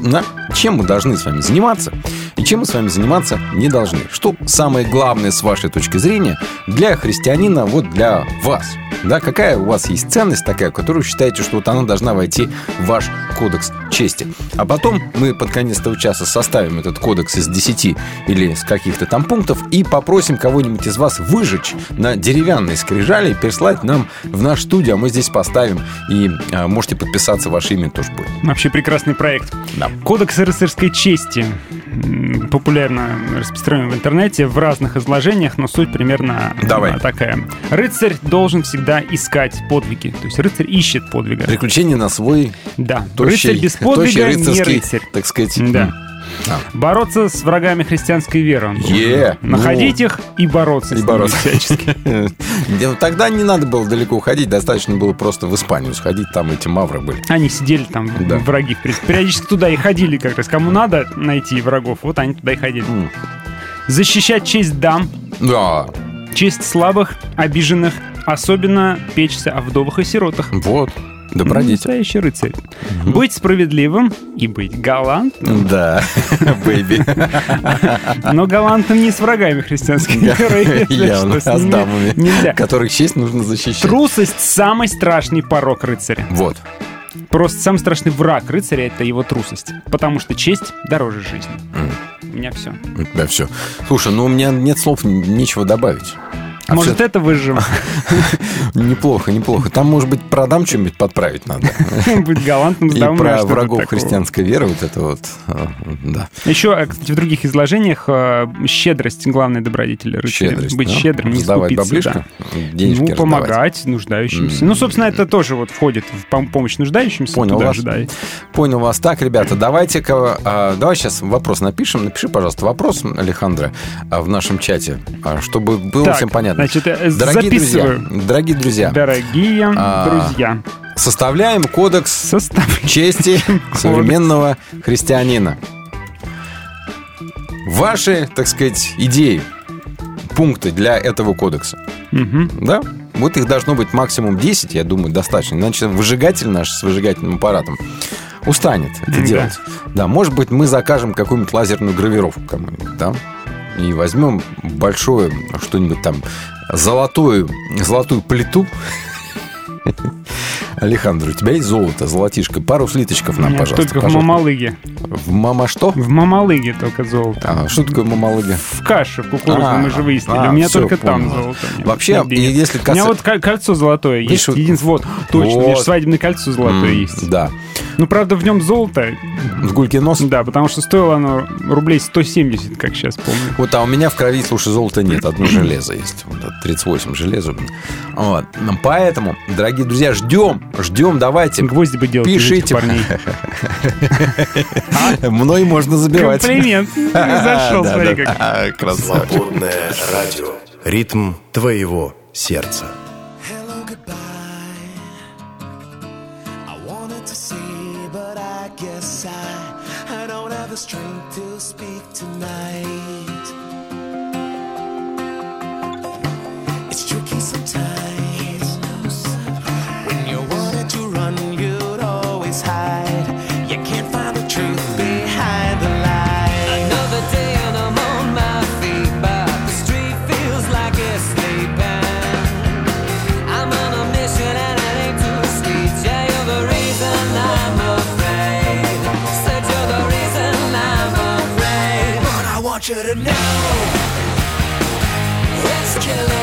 На чем мы должны с вами заниматься и чем мы с вами заниматься не должны. Что самое главное с вашей точки зрения для христианина, вот для вас? Да, какая у вас есть ценность такая, которую считаете, что вот она должна войти в ваш кодекс чести. А потом мы под конец этого часа составим этот кодекс из 10 или с каких-то там пунктов и попросим кого-нибудь из вас выжечь на деревянной скрижали и переслать нам в наш студию, а мы здесь поставим и а, можете подписаться, ваше имя тоже будет. Вообще прекрасный проект. Да. Кодекс рыцарской чести. Популярно распространен в интернете в разных изложениях, но суть примерно Давай. такая. Рыцарь должен всегда искать подвиги. То есть рыцарь ищет подвига. Приключения на свой Да. тощий, рыцарь без подвига не рыцарский, рыцарь. так сказать. Да. а. Бороться с врагами христианской веры. должен. Е, Находить ну. их и бороться И с бороться. всячески. [laughs] Да, Тогда не надо было далеко уходить, достаточно было просто в Испанию сходить, там эти мавры были. Они сидели там, Да. враги. Периодически туда и ходили как раз. Кому надо найти врагов, вот они туда и ходили. Защищать честь дам, Да, честь слабых, обиженных, особенно печься о вдовах и сиротах. вот, добродетель. Настоящий рыцарь. Быть справедливым и быть галантным. Да, [laughs] бэйби. Но галантным не с врагами христианской веры. [laughs] Явно, а с дамами, Нельзя. которых честь нужно защищать. Трусость – самый страшный порог рыцаря. Вот. Просто самый страшный враг рыцаря – это его трусость. Потому что честь дороже жизни. У меня все. У тебя все. Слушай, ну у меня нет слов, нечего добавить. А Может, всё- это выжжем? [laughs] Неплохо, неплохо. Там, может быть, продам что-нибудь подправить надо. [laughs] Быть галантным, И сдавным, а про врагов христианской веры вот это вот, а, да. Еще, э, кстати, в других изложениях э, щедрость – главная добродетель рыцаря. Щедрость, Быть щедрым, не Сдавать баблишко, денежки Ну, помогать нуждающимся. Ну, собственно, это тоже вот входит в пом- помощь нуждающимся. Понял вас. Понял вас. Так, ребята, давайте-ка... а, давай сейчас вопрос напишем. Напиши, пожалуйста, вопрос, Александра, а, в нашем чате, а, чтобы было всем понятно. Значит, э, дорогие записываю. друзья, дорогие друзья, Дорогие А, друзья. составляем кодекс Составляем чести современного христианина. Ваши, так сказать, идеи, пункты для этого кодекса. Мгм. Да? Вот их должно быть максимум 10, я думаю, достаточно. Иначе выжигатель наш с выжигательным аппаратом устанет это Да. делать. Да, может быть, мы закажем какую-нибудь лазерную гравировку кому-нибудь, да? И возьмем большое что-нибудь там, золотую, золотую плиту. Алехандро, у тебя есть золото, золотишко? Пару слиточков нам, Нет, пожалуйста. Только пожалуйста. в мамалыге. В мама что? В мамалыге только золото. А, что такое мамалыге? В каше кукурузной, а, мы же выяснили. А, у меня только понял. там золото. Вообще, если касается... У меня вот кольцо золотое Видишь, есть. Единственное, вот, точно, вот. у меня свадебное кольцо золотое mm, есть. Да. Ну, правда, в нем золото. В гульки нос? Да, потому что стоило оно рублей 170, как сейчас помню. Вот, а у меня в крови, слушай, золота нет, одно железо есть. Вот, 38 железа у меня. Вот. Поэтому, дорогие друзья, ждем Ждем, давайте. Гвозди бы делать. Пишите. Парней. А? Мной можно забивать. Комплимент. [laughs] Зашел, смотри как. А, красавчик. радио. Ритм твоего сердца. should've known. Let's kill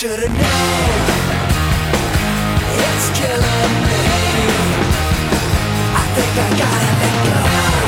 want you to know it's killing me. I think I gotta let go.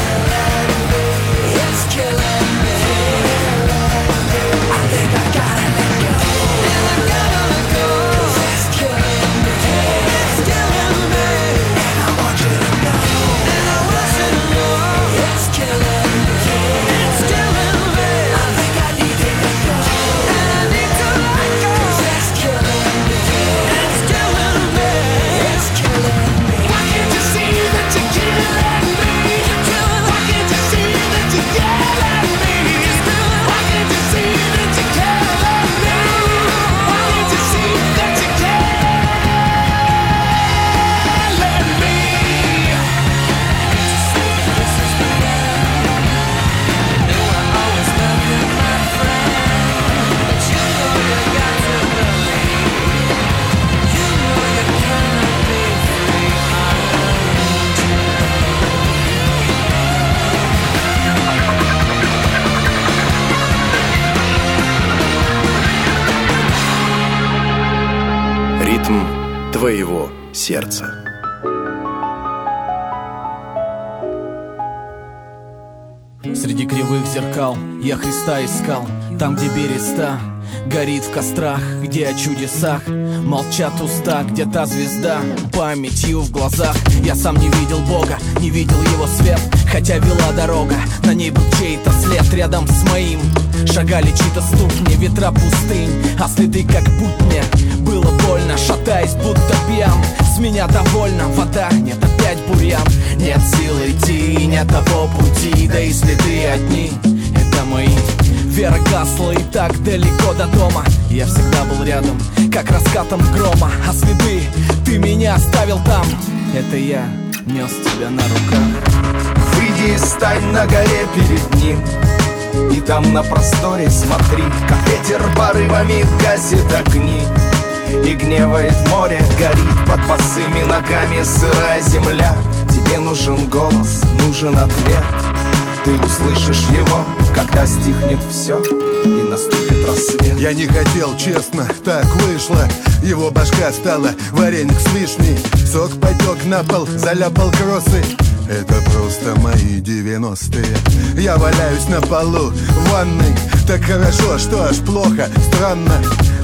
It's killing me. I think I места искал, там, где береста Горит в кострах, где о чудесах Молчат уста, где та звезда Памятью в глазах. Я сам не видел Бога, не видел его свет Хотя вела дорога, на ней был чей-то след. Рядом с моим шагали чьи-то ступни Ветра пустынь, а следы как путня Было больно, шатаясь, будто пьян С меня довольно, вода, нет опять бурьян. Нет сил идти, нет того пути Да и следы одни мои Вера гасла и так далеко до дома. Я всегда был рядом, как раскатом грома. А следы ты меня оставил там. Это я нес тебя на руках. Выйди и стань на горе перед ним. И там на просторе смотри. Как ветер порывами гасит огни. И гневает море горит под босыми ногами сырая земля. Тебе нужен голос, нужен ответ. Ты услышишь его когда стихнет все И наступит рассвет. Я не хотел, честно, так вышло. Его башка стала вареник с вишней. Сок потек на пол, заляпал кроссы. Это просто мои девяностые. Я валяюсь на полу в ванной. Так хорошо, что аж плохо, странно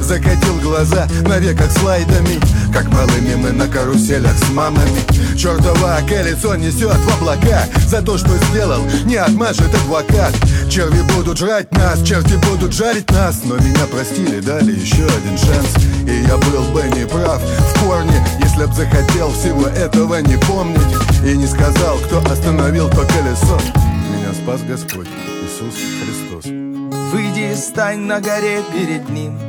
Закатил глаза на веках слайдами Как малыми мы на каруселях с мамами. Чертова колесо несет в облака За то, что сделал, не отмажет адвокат. Черви будут жрать нас, черти будут жарить нас Но меня простили, дали еще один шанс. И я был бы не прав в корне Если б захотел всего этого не помнить. И не сказал, кто остановил то колесо Меня спас Господь Иисус Христос. Выйди и стань на горе перед ним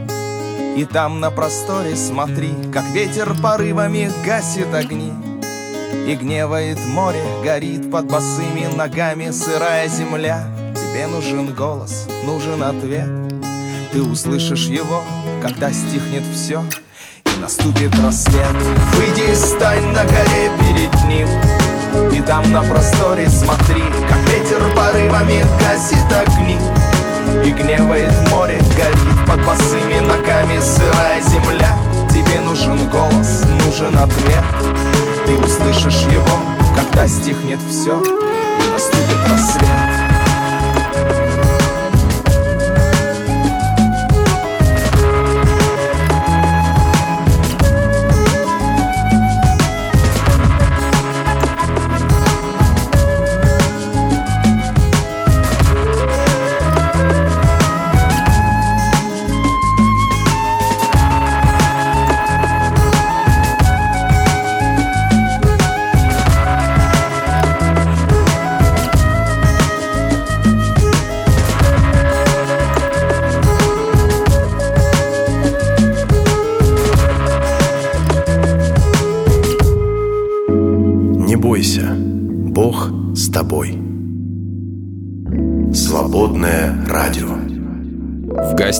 И там на просторе смотри Как ветер порывами гасит огни. И гневает море, горит под босыми ногами сырая земля. Тебе нужен голос, нужен ответ. Ты услышишь его, когда стихнет все И наступит рассвет. Выйди и стань на горе перед ним. И там на просторе смотри Как ветер порывами гасит огни. И гневает море, горит под босыми ногами сырая земля. Тебе нужен голос, нужен ответ. Ты услышишь его, когда стихнет все И наступит рассвет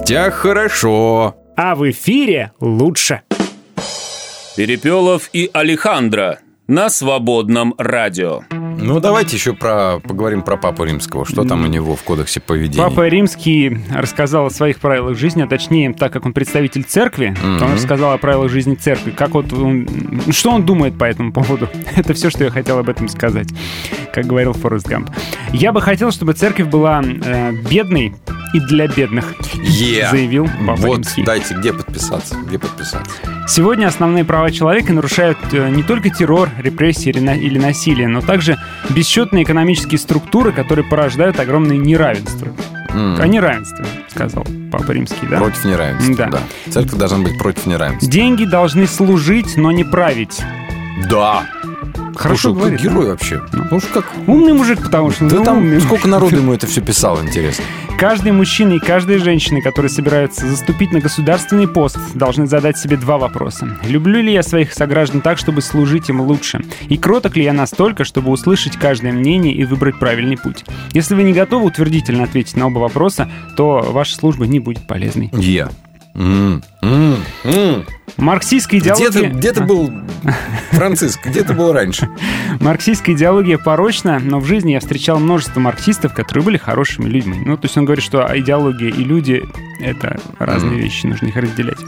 гостях хорошо. А в эфире лучше. Перепелов и Алехандро на свободном радио. Ну, давайте еще про, поговорим про Папу Римского. Что там у него в кодексе поведения? Папа Римский рассказал о своих правилах жизни, а точнее, так как он представитель церкви, то он рассказал о правилах жизни церкви. Как вот он, что он думает по этому поводу? [laughs] Это все, что я хотел об этом сказать, как говорил Форест Гамп. Я бы хотел, чтобы церковь была э, бедной и для бедных, Е. заявил Папа Вот, Римский. дайте, где подписаться? Где подписаться? Сегодня основные права человека нарушают э, не только террор, репрессии или, на- или насилие, но также бесчетные экономические структуры, которые порождают огромное неравенство. М. О неравенстве, сказал Папа Римский, да? Против неравенства, Да. да. Церковь должна быть против неравенства. Деньги должны служить, но не править. Да. Хорошо Слушай, говорит, герой вообще. Ну уж как... Умный мужик, потому что... Да ну, там умный. сколько народу [laughs] ему это все писал, интересно. Каждый мужчина и каждая женщина, которые собираются заступить на государственный пост, должны задать себе два вопроса. Люблю ли я своих сограждан так, чтобы служить им лучше? И кроток ли я настолько, чтобы услышать каждое мнение и выбрать правильный путь? Если вы не готовы утвердительно ответить на оба вопроса, то ваша служба не будет полезной. Я. Марксистская Где ты, идеология... где ты был, Франциск, где ты был раньше? Марксистская идеология порочна, но в жизни я встречал множество марксистов, которые были хорошими людьми. Ну, то есть он говорит, что идеология и люди — это разные вещи, нужно их разделять.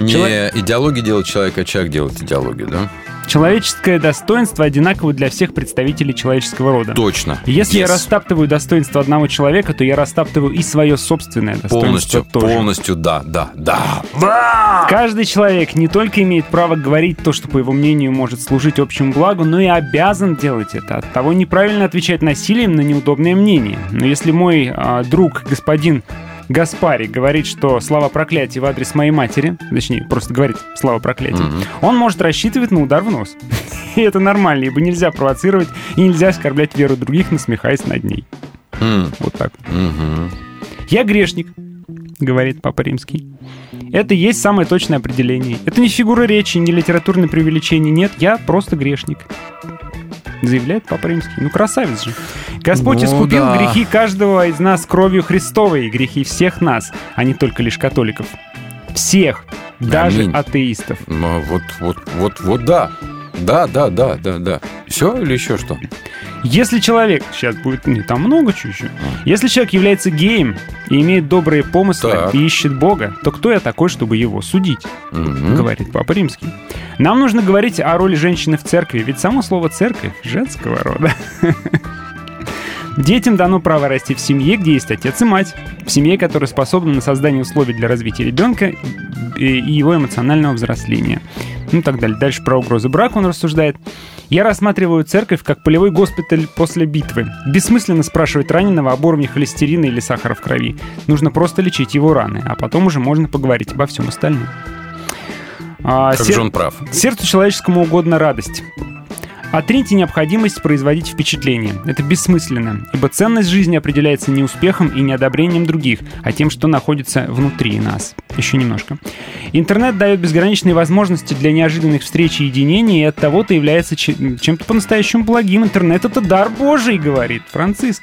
Не Чело- идеология делает человека, а человек делает идеологию, да? Человеческое достоинство одинаково для всех представителей человеческого рода. Точно. Если я Yes. растаптываю достоинство одного человека, то я растаптываю и свое собственное достоинство Полностью, тоже. полностью, да, да, да. Каждый человек не только имеет право говорить то, что, по его мнению, может служить общему благу, но и обязан делать это. От того неправильно отвечать насилием на неудобное мнение. Но если мой а, друг, господин Гаспари, говорит, что слова проклятия в адрес моей матери, точнее, просто говорит слова проклятия, Мгм. он может рассчитывать на удар в нос. [laughs] И это нормально, ибо нельзя провоцировать и нельзя оскорблять веру других, насмехаясь над ней. М. Вот так. Мгм. Я грешник. говорит Папа Римский. Это и есть самое точное определение. Это не фигура речи, не литературное преувеличение. Нет, я просто грешник. Заявляет Папа Римский. Ну, красавец же. Господь Ну, искупил да. грехи каждого из нас кровью Христовой, и грехи всех нас, а не только лишь католиков. Всех, даже Аминь. атеистов. Ну, Вот, вот, вот, вот, да. Да, да, да, да, да. Все или еще что? Если человек, сейчас будет, не, там много еще. Если человек является геем и имеет добрые помыслы Так. и ищет Бога, то кто я такой, чтобы его судить? Говорит Папа Римский. Нам нужно говорить о роли женщины в церкви, ведь само слово церковь женского рода. [laughs] Детям дано право расти в семье, где есть отец и мать. В семье, которая способна на создание условий для развития ребенка и его эмоционального взросления. Ну и так далее. Дальше про угрозы брака он рассуждает. Я рассматриваю церковь как полевой госпиталь после битвы. Бессмысленно спрашивать раненого об уровне холестерина или сахара в крови. Нужно просто лечить его раны, а потом уже можно поговорить обо всем остальном. А, Как сер- же он прав. Сердцу человеческому угодно радость. Отриньте необходимость производить впечатление. Это бессмысленно, ибо ценность жизни определяется не успехом и не одобрением других, а тем, что находится внутри нас. Еще немножко. Интернет дает безграничные возможности для неожиданных встреч и единений, и от того-то является че- чем-то по-настоящему благим. Интернет — это дар Божий, говорит Франциск.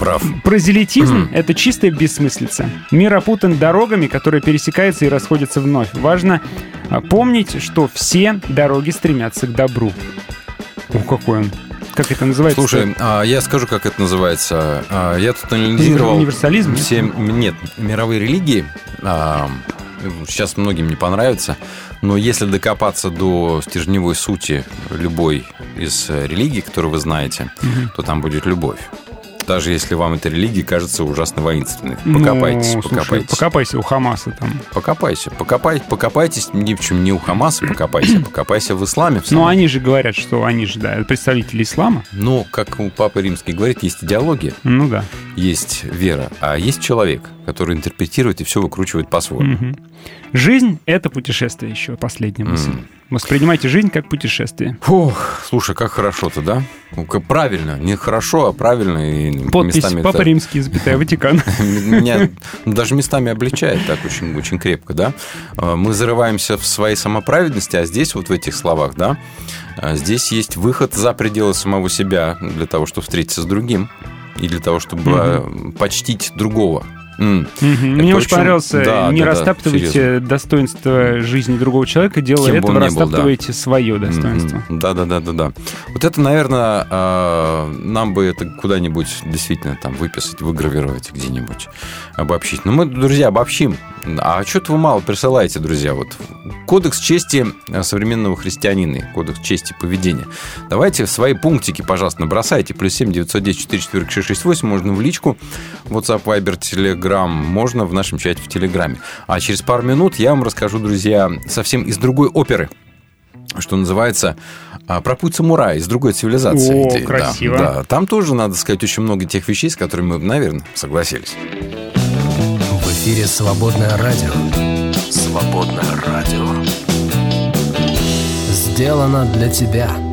Прав. Прозелитизм — это чистая бессмыслица. Мир опутан дорогами, которые пересекаются и расходятся вновь. Важно а, помнить, что все дороги стремятся к добру. О, какой он. Как это называется? Слушай, а, я скажу, как это называется. А, Я тут анализировал... Универсализм? Все, нет, мировые религии. а, Сейчас многим не понравится. Но если докопаться до стержневой сути любой из э, религий, которую вы знаете, Мгм. то там будет любовь. Даже если вам эта религия кажется ужасно воинственной. Ну, Покопайтесь, слушай, покопайтесь. покопайся у Хамаса там. Покопайся, покопай, покопайтесь, ни в чем не у Хамаса покопайся, а покопайся в исламе. В Ну, они же говорят, что они же, да, представители ислама. Но, как у Папы Римский говорит, есть идеология, Ну да. есть вера, а есть человек, который интерпретирует и все выкручивает по-своему. Мгм. Жизнь — это путешествие еще, последняя мысль. М. Воспринимайте жизнь как путешествие. Фух, слушай, как хорошо-то, да? Ну, правильно, не хорошо, а правильно. И Подпись местами Папа это- Римский, запятая Ватикан. [laughs] Меня даже местами обличает так очень, очень крепко, да? А, Мы зарываемся в своей самоправедности, а здесь вот в этих словах, да, а, здесь есть выход за пределы самого себя для того, чтобы встретиться с другим и для того, чтобы а, почтить другого. Это Мне очень понравился, да, не да, да, растаптывайте серьезно. достоинство жизни другого человека, делая Кем это, ни был, да. свое достоинство. Да, да, да, да, да. Вот это, наверное, а, нам бы это куда-нибудь действительно там выписать, выгравировать где-нибудь, обобщить. Но мы, друзья, обобщим. А что-то вы мало присылаете, друзья. Вот кодекс чести э, современного христианина, кодекс чести поведения. Давайте свои пунктики, пожалуйста, набросайте. Плюс 7 910 4 4 6 6 8. Можно в личку. WhatsApp, Viber, Telegram. Можно в нашем чате в Телеграме. А через пару минут я вам расскажу, друзья, совсем из другой оперы что называется, а, про путь самурая из другой цивилизации. О, Где- да, красиво. Да, там тоже, надо сказать, очень много тех вещей, с которыми мы, наверное, согласились. В эфире «Свободное радио». «Свободное радио». Сделано для тебя.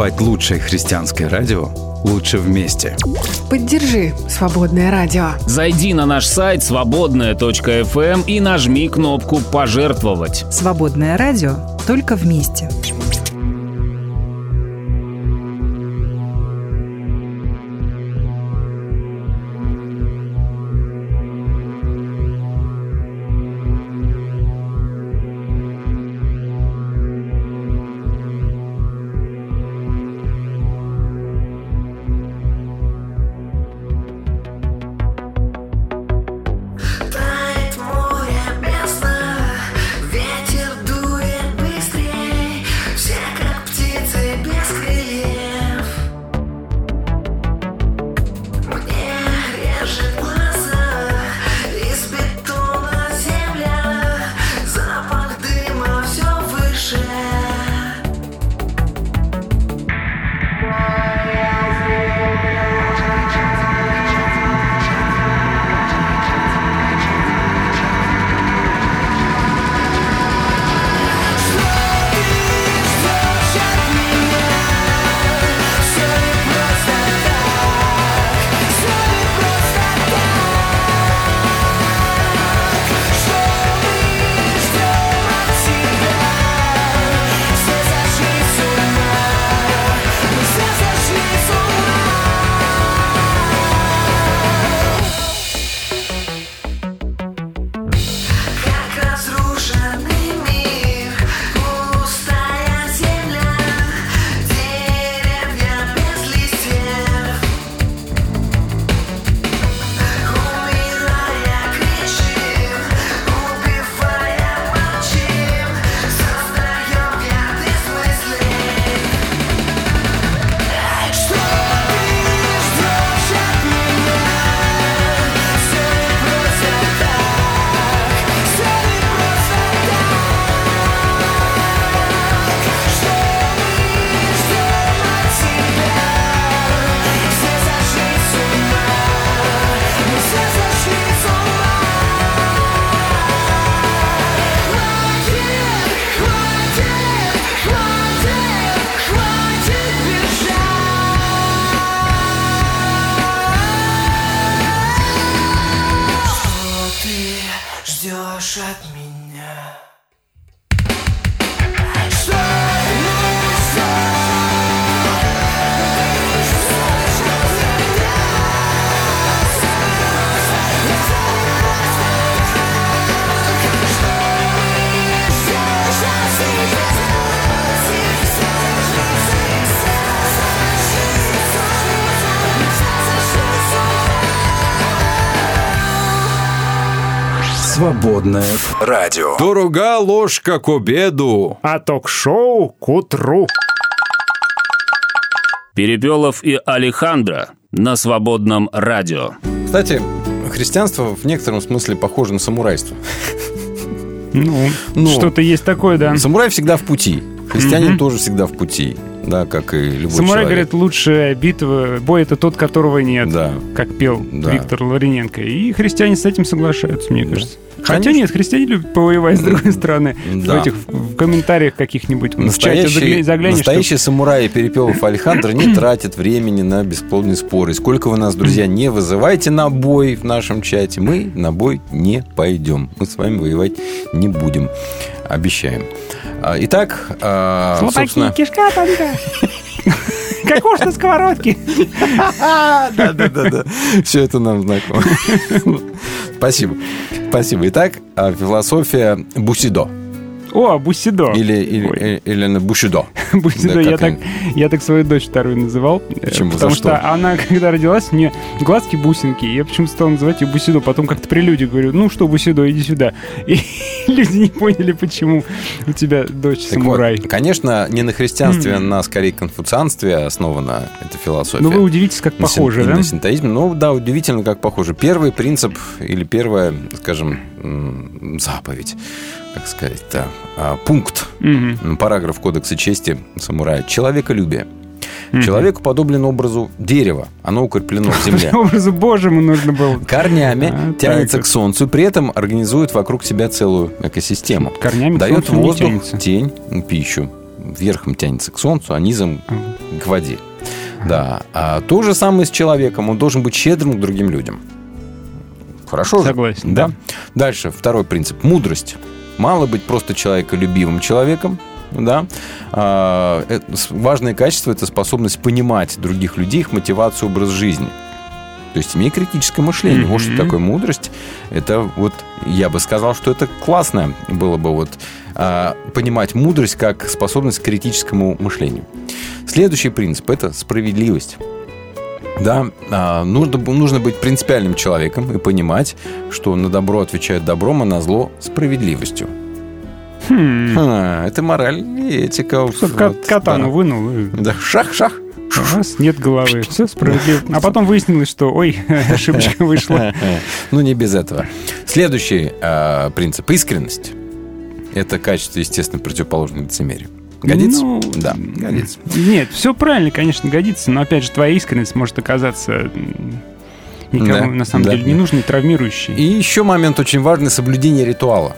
Создавать лучшее христианское радио лучше вместе. Поддержи «Свободное радио». Зайди на наш сайт свободная.фм и нажми кнопку «Пожертвовать». Свободное радио только вместе. Свободное радио. Дорога ложка к обеду. А ток-шоу к утру. Перепелов и Алехандро на свободном радио. Кстати, христианство в некотором смысле похоже на самурайство. Ну, Ну, что-то есть такое, да. Самурай всегда в пути. Христианин Мгм. тоже всегда в пути. Да, как и любой Самурай человек. говорит, лучшая битва, бой это тот, которого нет, Да. как пел Да. Виктор Лавриненко. И христиане с этим соглашаются, мне кажется. Хотя Конечно. нет, христиане любят повоевать с другой стороны. Да. В этих комментариях каких-нибудь в чате заглянешь. настоящий самурай Перепелов Александр не тратит времени на бесплодные споры. Сколько вы нас, друзья, не вызывайте на бой в нашем чате, мы на бой не пойдем. Мы с вами воевать не будем. Обещаем. А, Итак, а, Слабаки, собственно... кишка тонка. Как уж на сковородке. [laughs] Да, да, да, да. Все это нам знакомо. [laughs] Спасибо. Спасибо. Итак, а, философия Бусидо. О, Бусидо. Или, или, или на Бушидо. [laughs] Бусидо, Да, я, так, я так свою дочь вторую называл. э, Почему? Потому что? что она, [laughs] когда родилась, мне глазки бусинки. Я почему-то стал называть ее Бусидо. Потом как-то при людях говорю, ну что, Бусидо, иди сюда. [laughs] И люди не поняли, почему у тебя дочь Так самурай. вот, конечно, не на христианстве, а на скорее конфуцианстве основана эта философия. Ну, вы удивитесь, как На син- похоже, и да? На синтоизме. Ну, да, удивительно, как похоже. Первый принцип или первая, скажем, заповедь, как сказать, да, а, пункт, м, параграф Кодекса чести самурая. Человеколюбие. Мгм. Человеку подоблен образу дерева. Оно укреплено в земле. [laughs] Образу Божьему нужно было. Корнями А, тянется к солнцу, при этом организует вокруг себя целую экосистему. Корнями Дает воздух, тень, пищу. верхом тянется к солнцу, а низом к воде. Да. А то же самое с человеком. Он должен быть щедрым к другим людям. Хорошо же? Согласен, Да. Дальше, второй принцип. Мудрость. Мало быть просто человеколюбивым человеком, да. А, э, важное качество – это способность понимать других людей, их мотивацию, образ жизни. То есть иметь критическое мышление. Вот что такое мудрость. Это вот, я бы сказал, что это классно было бы вот а, понимать мудрость как способность к критическому мышлению. Следующий принцип – это справедливость. Да, а, нужно, нужно быть принципиальным человеком и понимать, что на добро отвечают добром, а на зло – справедливостью. Хм. Ха, это мораль и этика. Что, Вот, катану да. вынул. Да, шах-шах. У вас нет головы. Все справедливо. А потом выяснилось, что, ой, [laughs] ошибочка [laughs] вышла. Ну, не без этого. Следующий э, принцип – искренность. Это качество, естественно, противоположное лицемерию. Годится? Ну, да, годится. Нет, все правильно, конечно, годится, но опять же, твоя искренность может оказаться никому Да, на самом да, деле не да. нужной, травмирующей. И еще момент очень важный – соблюдение ритуала.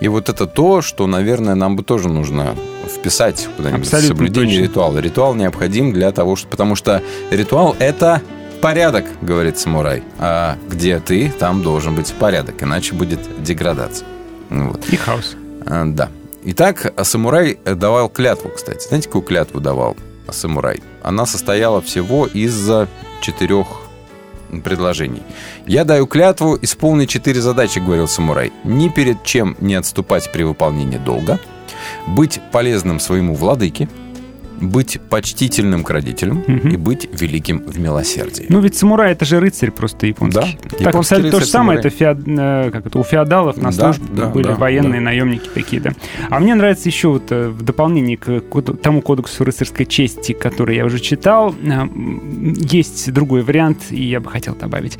И вот это то, что, наверное, нам бы тоже нужно вписать куда-нибудь. Абсолютно Соблюдение точно. ритуала. Ритуал необходим для того, что... Потому что ритуал – это порядок, говорит самурай. А где ты, там должен быть порядок, иначе будет деградация. Вот. И хаос. А, Да. Итак, самурай давал клятву, кстати. Знаете, какую клятву давал самурай? Она состояла всего из четырех предложений. «Я даю клятву исполнить четыре задачи», — говорил самурай. «Ни перед чем не отступать при выполнении долга, быть полезным своему владыке, быть почтительным к родителям и быть великим в милосердии». Ну, ведь самурай это же рыцарь просто японский. Да, Так, японский абсолютно то же самое, это феод- э, как это, у феодалов на Да, службе да, были да, военные да. наемники такие, да. А мне нравится еще вот э, в дополнение к тому кодексу рыцарской чести, который я уже читал, э, есть другой вариант, и я бы хотел добавить.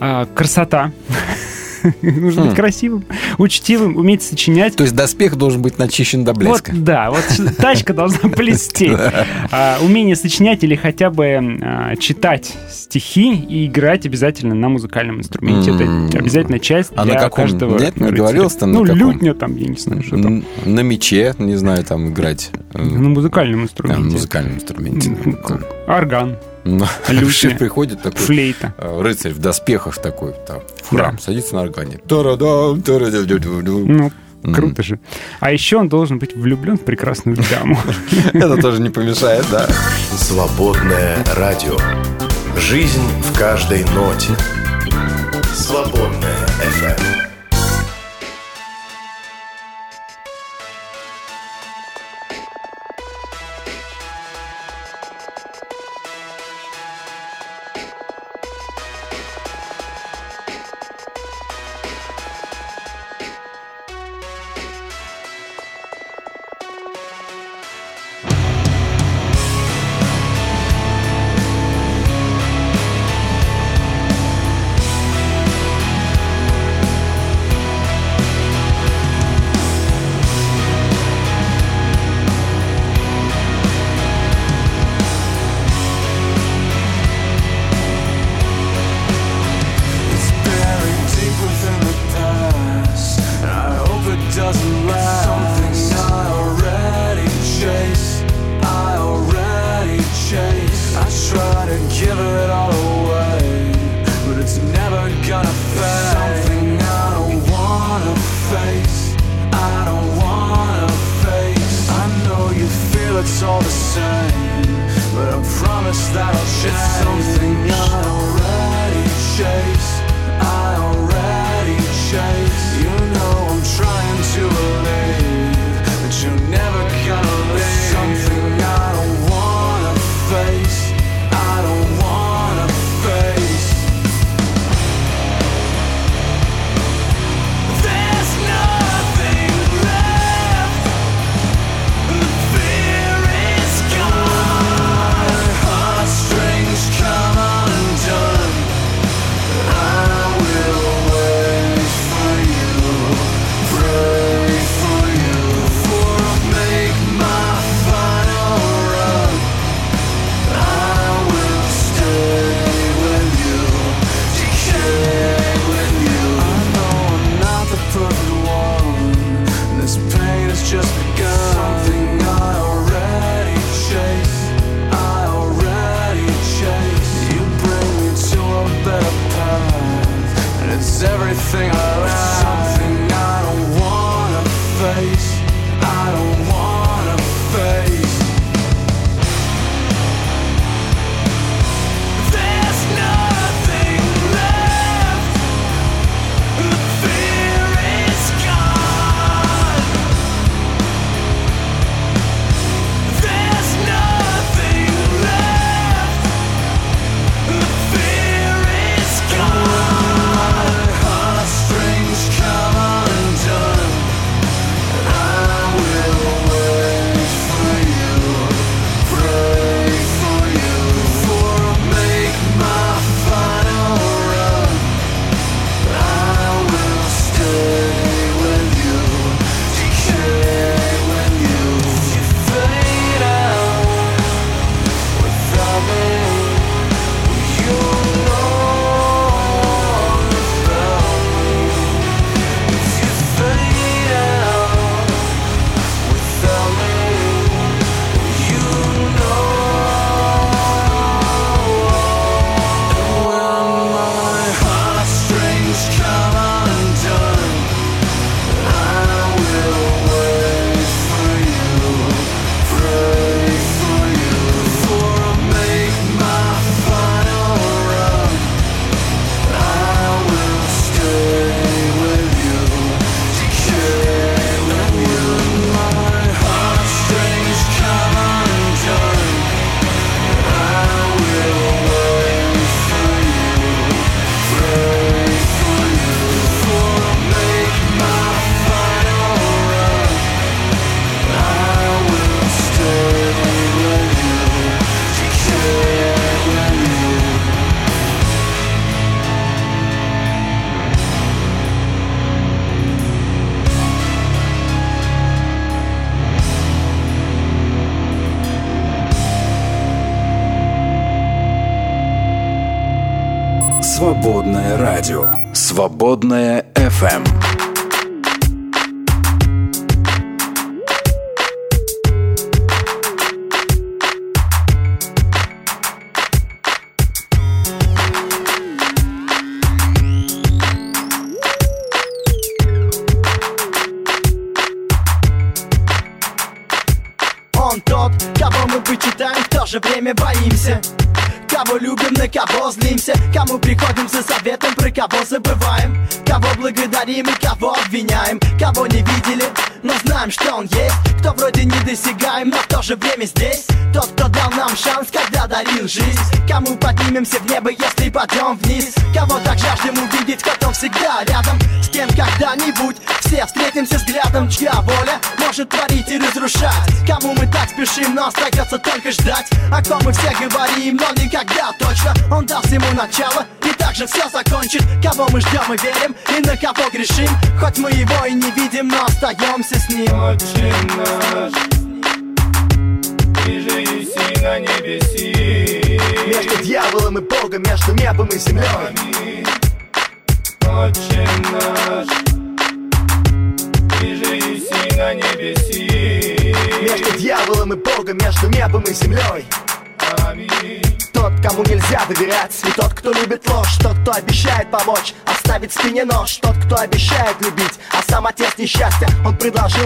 А, Красота. [laughs] [laughs] Нужно Хм. быть красивым, учтивым, уметь сочинять. То есть доспех должен быть начищен до блеска. Вот, да, вот тачка должна блестеть. [laughs] А, умение сочинять или хотя бы а, читать стихи и играть обязательно на музыкальном инструменте. Это обязательно часть А для на каком? каждого Нет, не говорилось там на Ну, лютня там, я не знаю, что там. На мече, не знаю, там играть. э, На музыкальном Да, на инструменте. музыкальном инструменте. Орган, Ну, [laughs] Лютня. вообще приходит такой флейта. э, рыцарь в доспехах такой, там, в храм, Да. садится на органе. Тарадам. Ну, круто же. А еще он должен быть влюблен в прекрасную даму. [laughs] Это тоже не помешает, да. Свободное радио. Жизнь в каждой ноте. Свободное FM.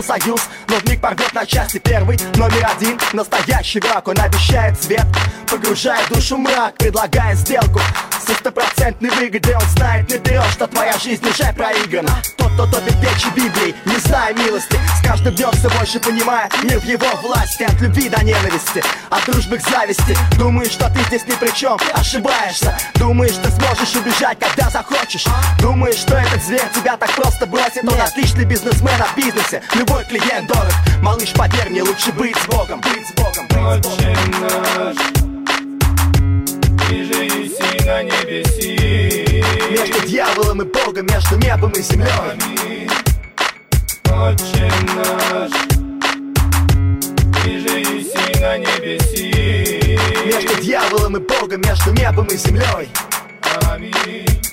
Союз вмиг порвет на части Первый, номер один. Настоящий враг Он обещает свет Погружая душу в мрак Предлагает сделку. Со стопроцентной выгодой Он знает наперед Что твоя жизнь уже проиграна. Тот, кто топит печи Библии. Не зная милости. С каждым днем все больше понимая Мир в его власти От любви до ненависти От дружбы к зависти. Думаешь, что ты здесь ни при чем Ошибаешься. Думаешь, ты сможешь убежать, когда захочешь. Думаешь, что этот зверь тебя так просто бросит. Он отличный бизнесмен от бизнесе. Любой клиент дорог. Малыш, поверь мне, лучше быть с Богом. Быть с Богом, быть с Богом. Наш Ты же еси на небеси Между дьяволом и Богом, между небом и землей. Отче наш Ты же еси на небеси. Между дьяволом и Богом, между небом и землей. Аминь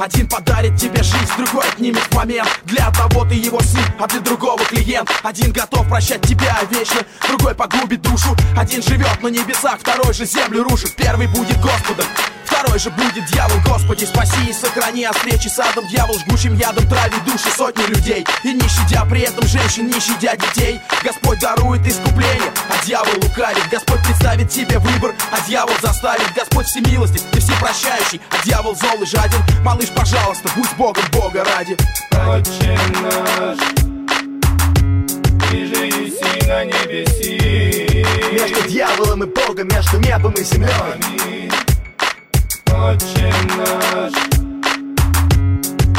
Один подарит тебе жизнь, другой отнимет момент. Для одного ты его сын, а для другого клиент. Один готов прощать тебя вечно, другой погубит душу. Один живет на небесах, второй же землю рушит. Первый будет Господом, второй же будет дьявол. Господи, спаси и сохрани от встречи с адом Дьявол жгучим ядом травит души сотни людей. И не щадя при этом женщин, не щадя детей. Господь дарует искупление, а дьявол лукавит. Господь представит тебе выбор, а дьявол заставит. Господь всемилостив, ты всепрощающий, а дьявол зол и жаден. Малыш, пожалуйста, будь с Богом, Бога ради. Отче наш Ты же еси на небеси Между дьяволом и Богом, между небом и землей. Отче наш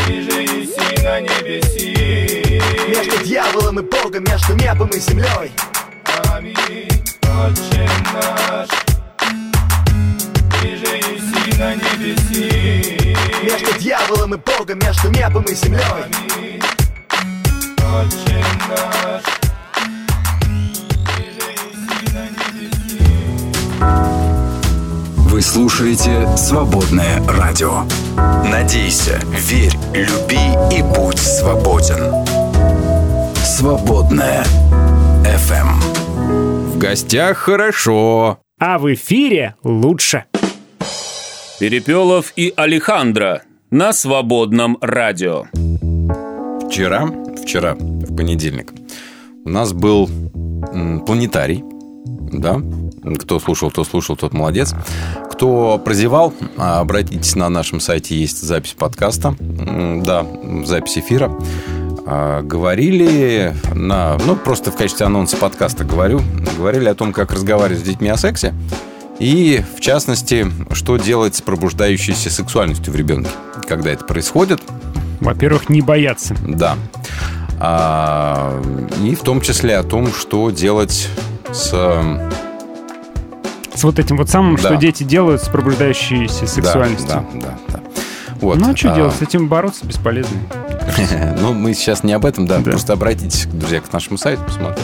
Ты же еси на небеси Между дьяволом и Богом, между небом и землей. Аминь. Отче наш Ты же еси на небеси Между дьяволом и Богом, между небом и землей Отче наш Вы слушаете «Свободное радио». Надейся, верь, люби и будь свободен. «Свободное FM». В гостях хорошо. А в эфире лучше. Перепелов и Алехандро на свободном радио. Вчера, вчера, в понедельник, у нас был планетарий, да, кто слушал, кто слушал, тот молодец. Кто прозевал, а, обратитесь на нашем сайте, есть запись подкаста, да, запись эфира. А, Говорили на, ну, просто в качестве анонса подкаста говорю, говорили о том, как разговаривать с детьми о сексе. И, в частности, что делать с пробуждающейся сексуальностью в ребенке, когда это происходит. Во-первых, не бояться. Да. А, и в том числе о том, что делать с... С вот этим вот самым, Да. что дети делают с пробуждающейся сексуальностью. Да, да, да. да. Вот. Ну а что а, делать? С этим бороться бесполезно. [laughs] Ну, мы сейчас не об этом, да. Просто обратитесь, друзья, к нашему сайту, посмотрите.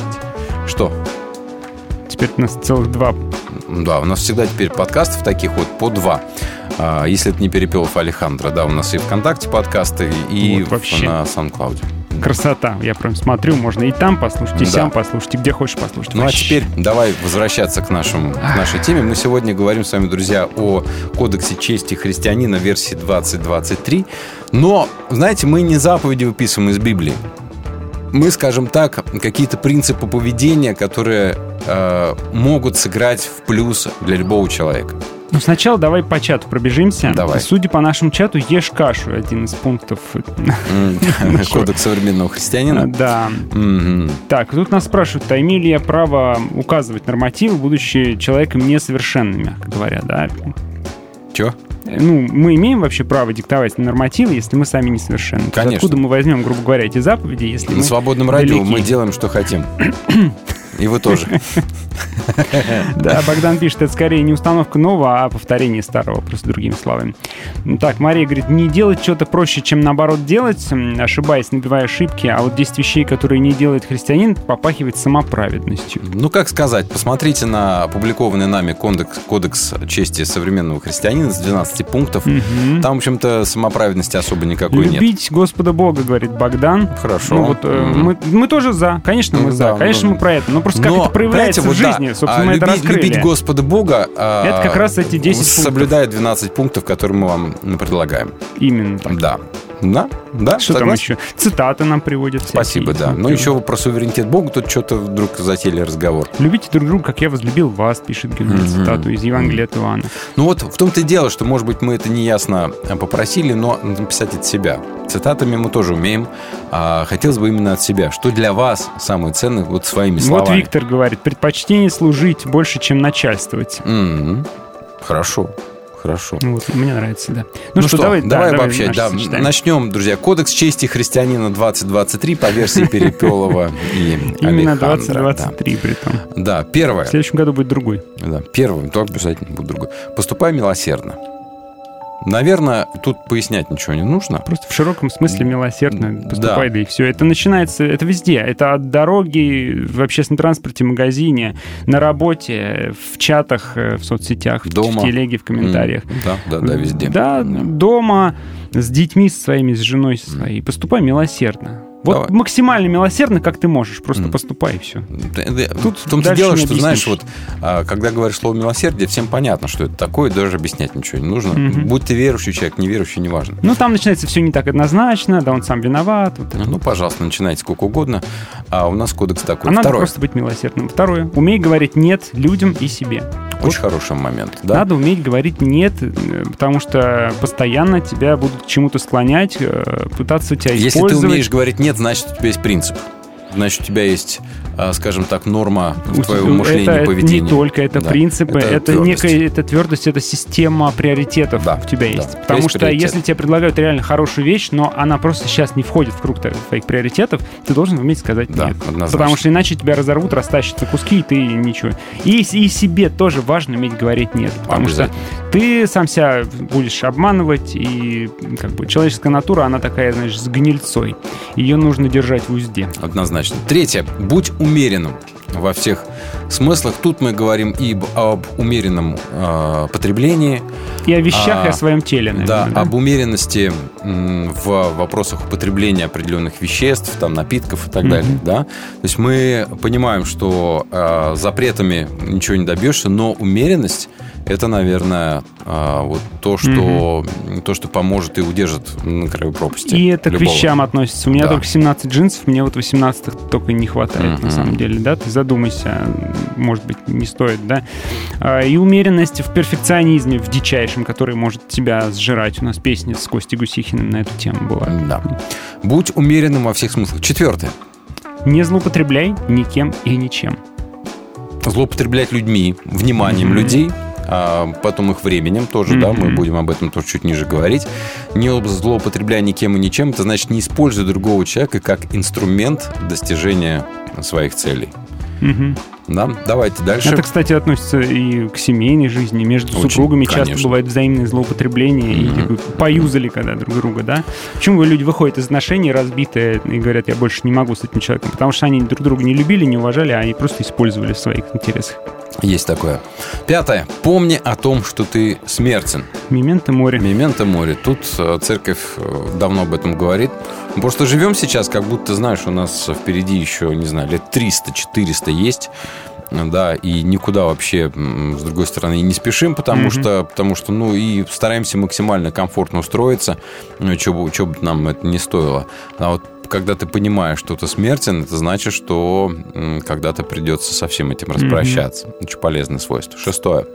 Что? Теперь у нас целых два. Да, у нас всегда теперь подкастов таких вот по два. А, Если это не Перепелов Алехандро, да, у нас и ВКонтакте подкасты, и Вот вообще. на SoundCloud. Красота. Я прям смотрю, можно и там послушать, и Да. сям послушать, и где хочешь послушать. Ну а Вообще. теперь давай возвращаться к, нашему, к нашей теме. Мы сегодня говорим с вами, друзья, о Кодексе чести христианина версии 2023. Но, знаете, мы не заповеди выписываем из Библии. Мы, скажем так, какие-то принципы поведения, которые э, могут сыграть в плюс для любого человека. Ну, сначала давай по чату пробежимся. Давай. Судя по нашему чату, ешь кашу. Один из пунктов. [laughs] [laughs] Кодекс современного христианина. Да. Так, тут нас спрашивают, а имею ли я право указывать нормативы, будучи человеком несовершенным, мягко говоря, да? Чё? Ну, мы имеем вообще право диктовать нормативы, если мы сами несовершенны. То есть Конечно. Откуда мы возьмем, грубо говоря, эти заповеди, если На мы свободном радио далеки? мы делаем, что хотим. [coughs] И вы тоже. [laughs] Да, Богдан пишет, это скорее не установка нового, а повторение старого, просто другими словами. Ну, Так, Мария говорит, не делать что-то проще, чем наоборот делать, ошибаясь, набивая ошибки, а вот 10 вещей, которые не делает христианин, попахивает самоправедностью. Ну, как сказать, посмотрите на опубликованный нами кодекс, кодекс чести современного христианина с 12 пунктов. Там, в общем-то, самоправедности особо никакой нет. Любить Господа Бога, говорит Богдан. Хорошо. Ну, вот, э, мы, мы тоже за, конечно, мы Ну, за, да, конечно, ну, мы про это. Но просто как Но, это проявляется в вот да, жизни, собственно, а, мы это раскрыли. любить Господа Бога... а, Это как раз эти 10 пунктов. Соблюдает 12 пунктов, которые мы вам предлагаем. Именно так. Да. Да, да, Что там согласен. еще? Цитаты нам приводят. Спасибо, всякие. да. Ну, еще про суверенитет Бога тут что-то вдруг затеяли разговор. Любите друг друга, как я возлюбил вас, пишет Геннадий Мгм. цитату из Евангелия от Иоанна. Ну вот в том-то и дело, что, может быть, мы это неясно а, попросили, но написать от себя. Цитатами мы тоже умеем. А хотелось бы именно от себя. Что для вас самое ценное вот своими словами? Вот Виктор говорит, предпочтение служить больше, чем начальствовать. М, Хорошо, хорошо. Ну, Вот, мне нравится, да. Ну, что, давай, да, давай давай обобщать. наши Да, сочетания. начнем, друзья. Кодекс чести христианина 2023 по версии [laughs] Перепелова и Именно Алехандро, 2023 при том. Да, первое. В следующем году будет другой. Да, первым, то обязательно будет другой. Поступай милосердно. Наверное, тут пояснять ничего не нужно. Просто в широком смысле милосердно поступай, Да. да. и все. Это начинается, это везде. Это от дороги, в общественном транспорте, магазине, на работе, в чатах, э, в соцсетях, Дома. в телеге, в комментариях. Да, да, да, везде. Да, дома, с детьми со своими, с женой со своей. Поступай милосердно. Вот Давай. максимально милосердно, как ты можешь. Просто поступай, и все. Тут в том-то дело, что, знаешь, вот, а, когда говоришь слово милосердие, всем понятно, что это такое, даже объяснять ничего не нужно. Мгм. Будь ты верующий человек, неверующий, неважно. Ну, там начинается все не так однозначно, да, он сам виноват. Вот это. Ну, пожалуйста, начинайте сколько угодно. А у нас кодекс такой. А надо Второе. просто быть милосердным. Второе. Умей говорить «нет» людям и себе. Очень хороший момент. Да? Надо уметь говорить «нет», э, потому что постоянно тебя будут к чему-то склонять, э, пытаться тебя Если ты использовать. умеешь говорить нет, значит, у тебя есть принцип. Значит, у тебя есть, а, скажем так, норма У твоего тебя- мышления это, поведения. не только это Да. принципы, это, твердость. некая это твердость, это система приоритетов у тебя есть. да. Потому Есть что приоритет. если тебе предлагают реально хорошую вещь, но она просто сейчас не входит в круг твоих приоритетов, ты должен уметь сказать Да, нет. однозначно. Потому что иначе тебя разорвут, растащат на куски, и ты ничего. И, и себе тоже важно уметь говорить нет. Потому что ты сам себя будешь обманывать, и как бы человеческая натура, она такая, знаешь, с гнильцой. Ее нужно держать в узде. Однозначно. Третье. Будь умеренным во всех смыслах. Тут мы говорим и об, умеренном э, потреблении. И о вещах, и а, о своем теле, наверное. Да, да? об умеренности в вопросах употребления определенных веществ, там, напитков и так Мгм. далее. Да? То есть мы понимаем, что э, запретами ничего не добьешься, но умеренность это, наверное, э, вот то, что, то, что поможет и удержит на краю пропасти. И это к любого. вещам относится. У меня Да. только 17 джинсов, мне вот 18 только не хватает, на Мгм. самом деле, да? Ты задумайся, может быть, не стоит, да? А, И умеренность в перфекционизме, в дичайшем, который может тебя сжирать. У нас песня с Костей Гусихиным на эту тему была. Да. Будь умеренным во всех смыслах. Четвертое. Не злоупотребляй никем и ничем. Злоупотреблять людьми, вниманием Мгм. людей, а потом их временем тоже, да, мы будем об этом тоже чуть ниже говорить. Не злоупотребляя никем и ничем, это значит не используя другого человека как инструмент достижения своих целей. Мгм. Да, давайте дальше. Это, кстати, относится и к семейной жизни. Между Очень, супругами часто конечно. бывает взаимное злоупотребление и Мгм. такое поюзали когда друг друга, да? Почему люди выходят из отношений разбитые и говорят, я больше не могу с этим человеком? Потому что они друг друга не любили, не уважали, а и просто использовали в своих интересах. Есть такое. Пятое. Помни о том, что ты смертен. Мементо море. Мементо море. Тут э, церковь э, давно об этом говорит. Мы Просто живем сейчас, как будто, знаешь, у нас впереди еще, не знаю, лет 300-400 есть. Да, и никуда вообще, с другой стороны, и не спешим, потому Мгм. что, потому что, ну, и стараемся максимально комфортно устроиться, ну, чё бы нам это не стоило. А вот когда ты понимаешь, что ты смертен, это значит, что когда-то придется со всем этим распрощаться. Очень полезное свойство. Шестое.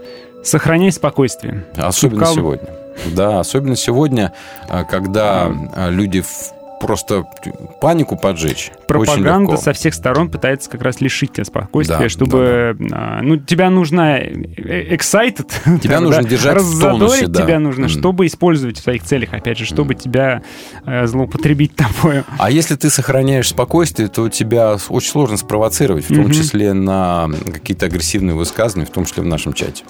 Сохраняй спокойствие. Особенно Шукал- сегодня. Да, особенно сегодня, а, когда а, люди в- просто панику поджечь. Пропаганда со всех сторон пытается как раз лишить тебя спокойствия, Да, чтобы... а, Ну, тебя нужно э, excited. [laughs] Тебя нужно да, держать в тонусе, да. тебя нужно, М. чтобы использовать в своих целях, опять же, чтобы тебя э, злоупотребить тобой. А если ты сохраняешь спокойствие, то тебя очень сложно спровоцировать, в том Мгм. числе на какие-то агрессивные высказывания, в том числе в нашем чате.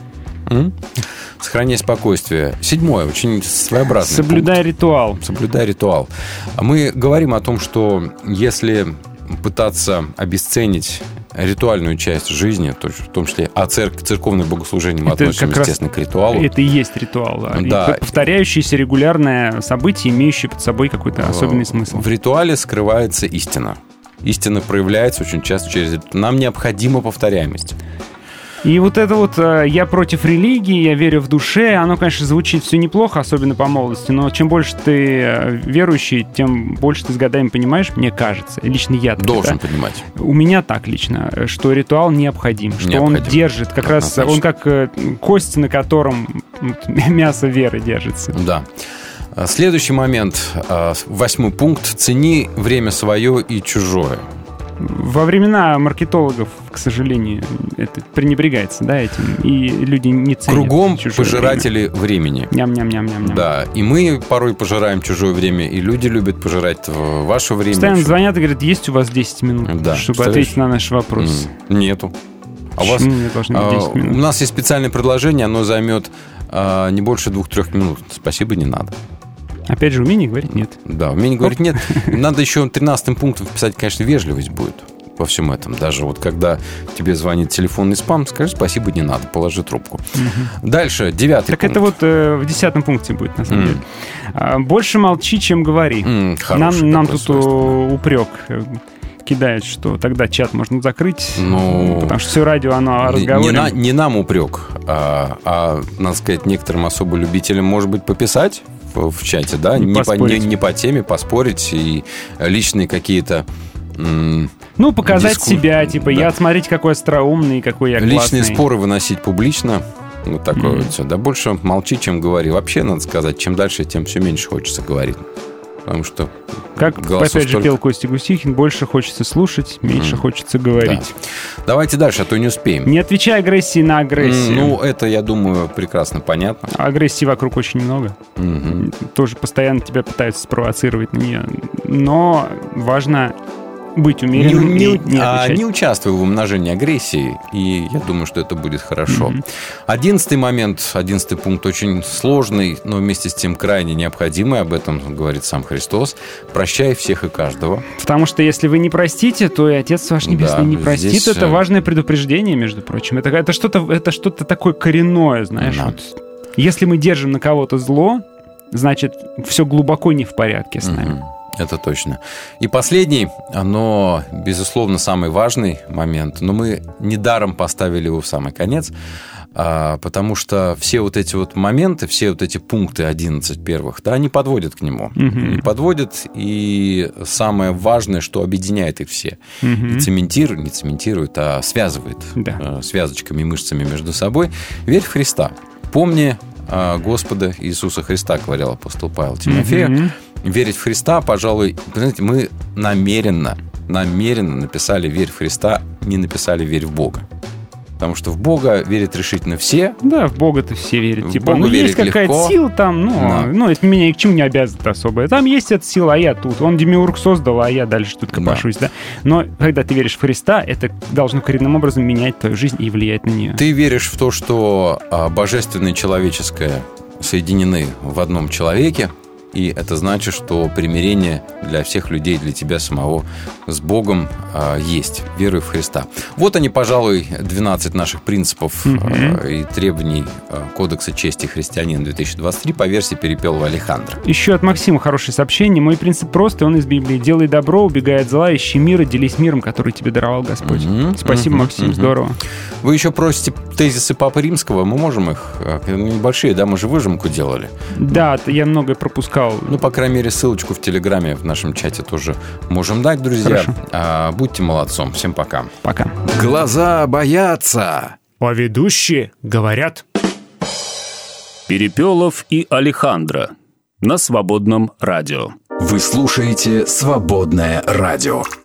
Сохраняй спокойствие. Седьмое, очень своеобразный Соблюдай ритуал. Соблюдай ритуал. Мы говорим о том, что если пытаться обесценить ритуальную часть жизни, то в том числе, а церк- церковное богослужение мы Это относим, естественно, к ритуалу. Это и есть ритуал, да. И Да. повторяющееся регулярное событие, имеющее под собой какой-то особенный смысл. В ритуале скрывается истина. Истина проявляется очень часто через... Нам необходима повторяемость. И вот это вот э, «я против религии, я верю в душе», оно, конечно, звучит все неплохо, особенно по молодости, но чем больше ты э, верующий, тем больше ты с годами понимаешь, мне кажется, лично я так, Должен да. понимать. У меня так лично, э, что ритуал необходим, что он Необходим. держит, как раз Однозначно. он как кость, на котором [laughs] мясо веры держится. Да. Следующий момент, восьмой пункт. Цени время свое и чужое. Во времена маркетологов, к сожалению, это пренебрегается, да, этим, и люди не ценят Кругом пожиратели времени. Ням-ням-ням-ням-ням. Да, и мы порой пожираем чужое время, и люди любят пожирать ваше время. Постоянно звонят и говорят, есть у вас 10 минут, Да, чтобы ответить на наш вопрос. Нету. А у вас Почему мне должно быть 10 а, у нас есть специальное предложение, оно займет а, не больше двух-трех минут. Спасибо, не надо. Опять же, умение говорить нет. Да, умение говорить нет. Надо еще 13 пунктом вписать, конечно, вежливость будет во всем этом. Даже вот когда тебе звонит телефонный спам, скажи спасибо, не надо, положи трубку. Дальше, девятый Так пункт. это вот э, в десятом пункте будет, на самом М. деле. А, больше молчи, чем говори. Хорошее нам нам тут э, упрек э, кидает, что тогда чат можно закрыть, Ну, потому что все радио, оно о Не-. Не, на- не нам упрек, а, а, надо сказать, некоторым особо любителям, может быть, пописать в, чате, да, И не по, не, не по теме, поспорить и личные какие-то Ну, показать Диску- себя, типа, да. я, смотрите, какой остроумный, какой я личные классный. споры выносить публично. Вот такое Мгм. вот все. Да больше молчи, чем говори. Вообще, надо сказать, чем дальше, тем все меньше хочется говорить. Потому что Как, опять же, столько. пел Костя Гусихин, больше хочется слушать, меньше Мгм. хочется говорить. Давайте дальше, а то не успеем. Не отвечай агрессии на агрессию. М, Ну, это, я думаю, прекрасно понятно. Агрессии вокруг очень много. Мгм. Тоже постоянно тебя пытаются спровоцировать на нее. Но важно быть умеренным, не- не, не а, не участвуй в умножении агрессии, и я думаю, что это будет хорошо. Одиннадцатый момент, одиннадцатый пункт очень сложный, но вместе с тем крайне необходимый, об этом говорит сам Христос. Прощай всех и каждого. Потому что если вы не простите, то и Отец ваш Небесный Да, не простит. здесь, это э, важное предупреждение, между прочим. Это, это что-то это что-то такое коренное, знаешь. Да. вот. Если мы держим на кого-то зло, значит, все глубоко не в порядке с нами. Мгм. Это точно. И последний, но, безусловно, самый важный момент, но мы недаром поставили его в самый конец, а, потому что все вот эти вот моменты, все вот эти пункты 11 первых, да, они подводят к нему. Мгм. Они подводят, и самое важное, что объединяет их все. Мгм. И цементирует, не цементирует, а связывает Да. э, связочками и мышцами между собой. Верь в Христа. Помни а, Господа Иисуса Христа, говорил апостол Павел Тимофею. Мгм. Верить в Христа, пожалуй, знаете, мы намеренно, намеренно написали «Верь в Христа», не написали «Верь в Бога». потому что в Бога верят решительно все. Да, в Бога-то все верят. В типа, Бога ну есть какая-то легко. сила там, ну, Да. ну, это меня ни к чему не обязывает особо. Там есть эта сила, а я тут. Он Демиург создал, а я дальше тут копошусь, да. Но когда ты веришь в Христа, это должно коренным образом менять твою жизнь и влиять на нее. Ты веришь в то, что а, божественное и человеческое соединены в одном человеке, и это значит, что примирение для всех людей, для тебя самого с Богом а, есть, веруй в Христа. Вот они, пожалуй, 12 наших принципов а, и требований а, Кодекса чести христианина 2023 по версии Перепелова Алехандра. Еще от Максима хорошее сообщение. Мой принцип простой, он из Библии. Делай добро, убегай от зла, ищи мира, делись миром, который тебе даровал Господь. Спасибо, Мгм, Максим, мгм. здорово. Вы еще просите тезисы Папы Римского, мы можем их, небольшие, да, мы же выжимку делали. Да, я многое пропускал. Ну, по крайней мере, ссылочку в Телеграме в нашем чате тоже можем дать, друзья. Хорошо. А, будьте молодцом. Всем пока. Пока. Глаза боятся. А ведущие говорят. Перепелов и Алехандро на свободном радио. Вы слушаете «Свободное радио».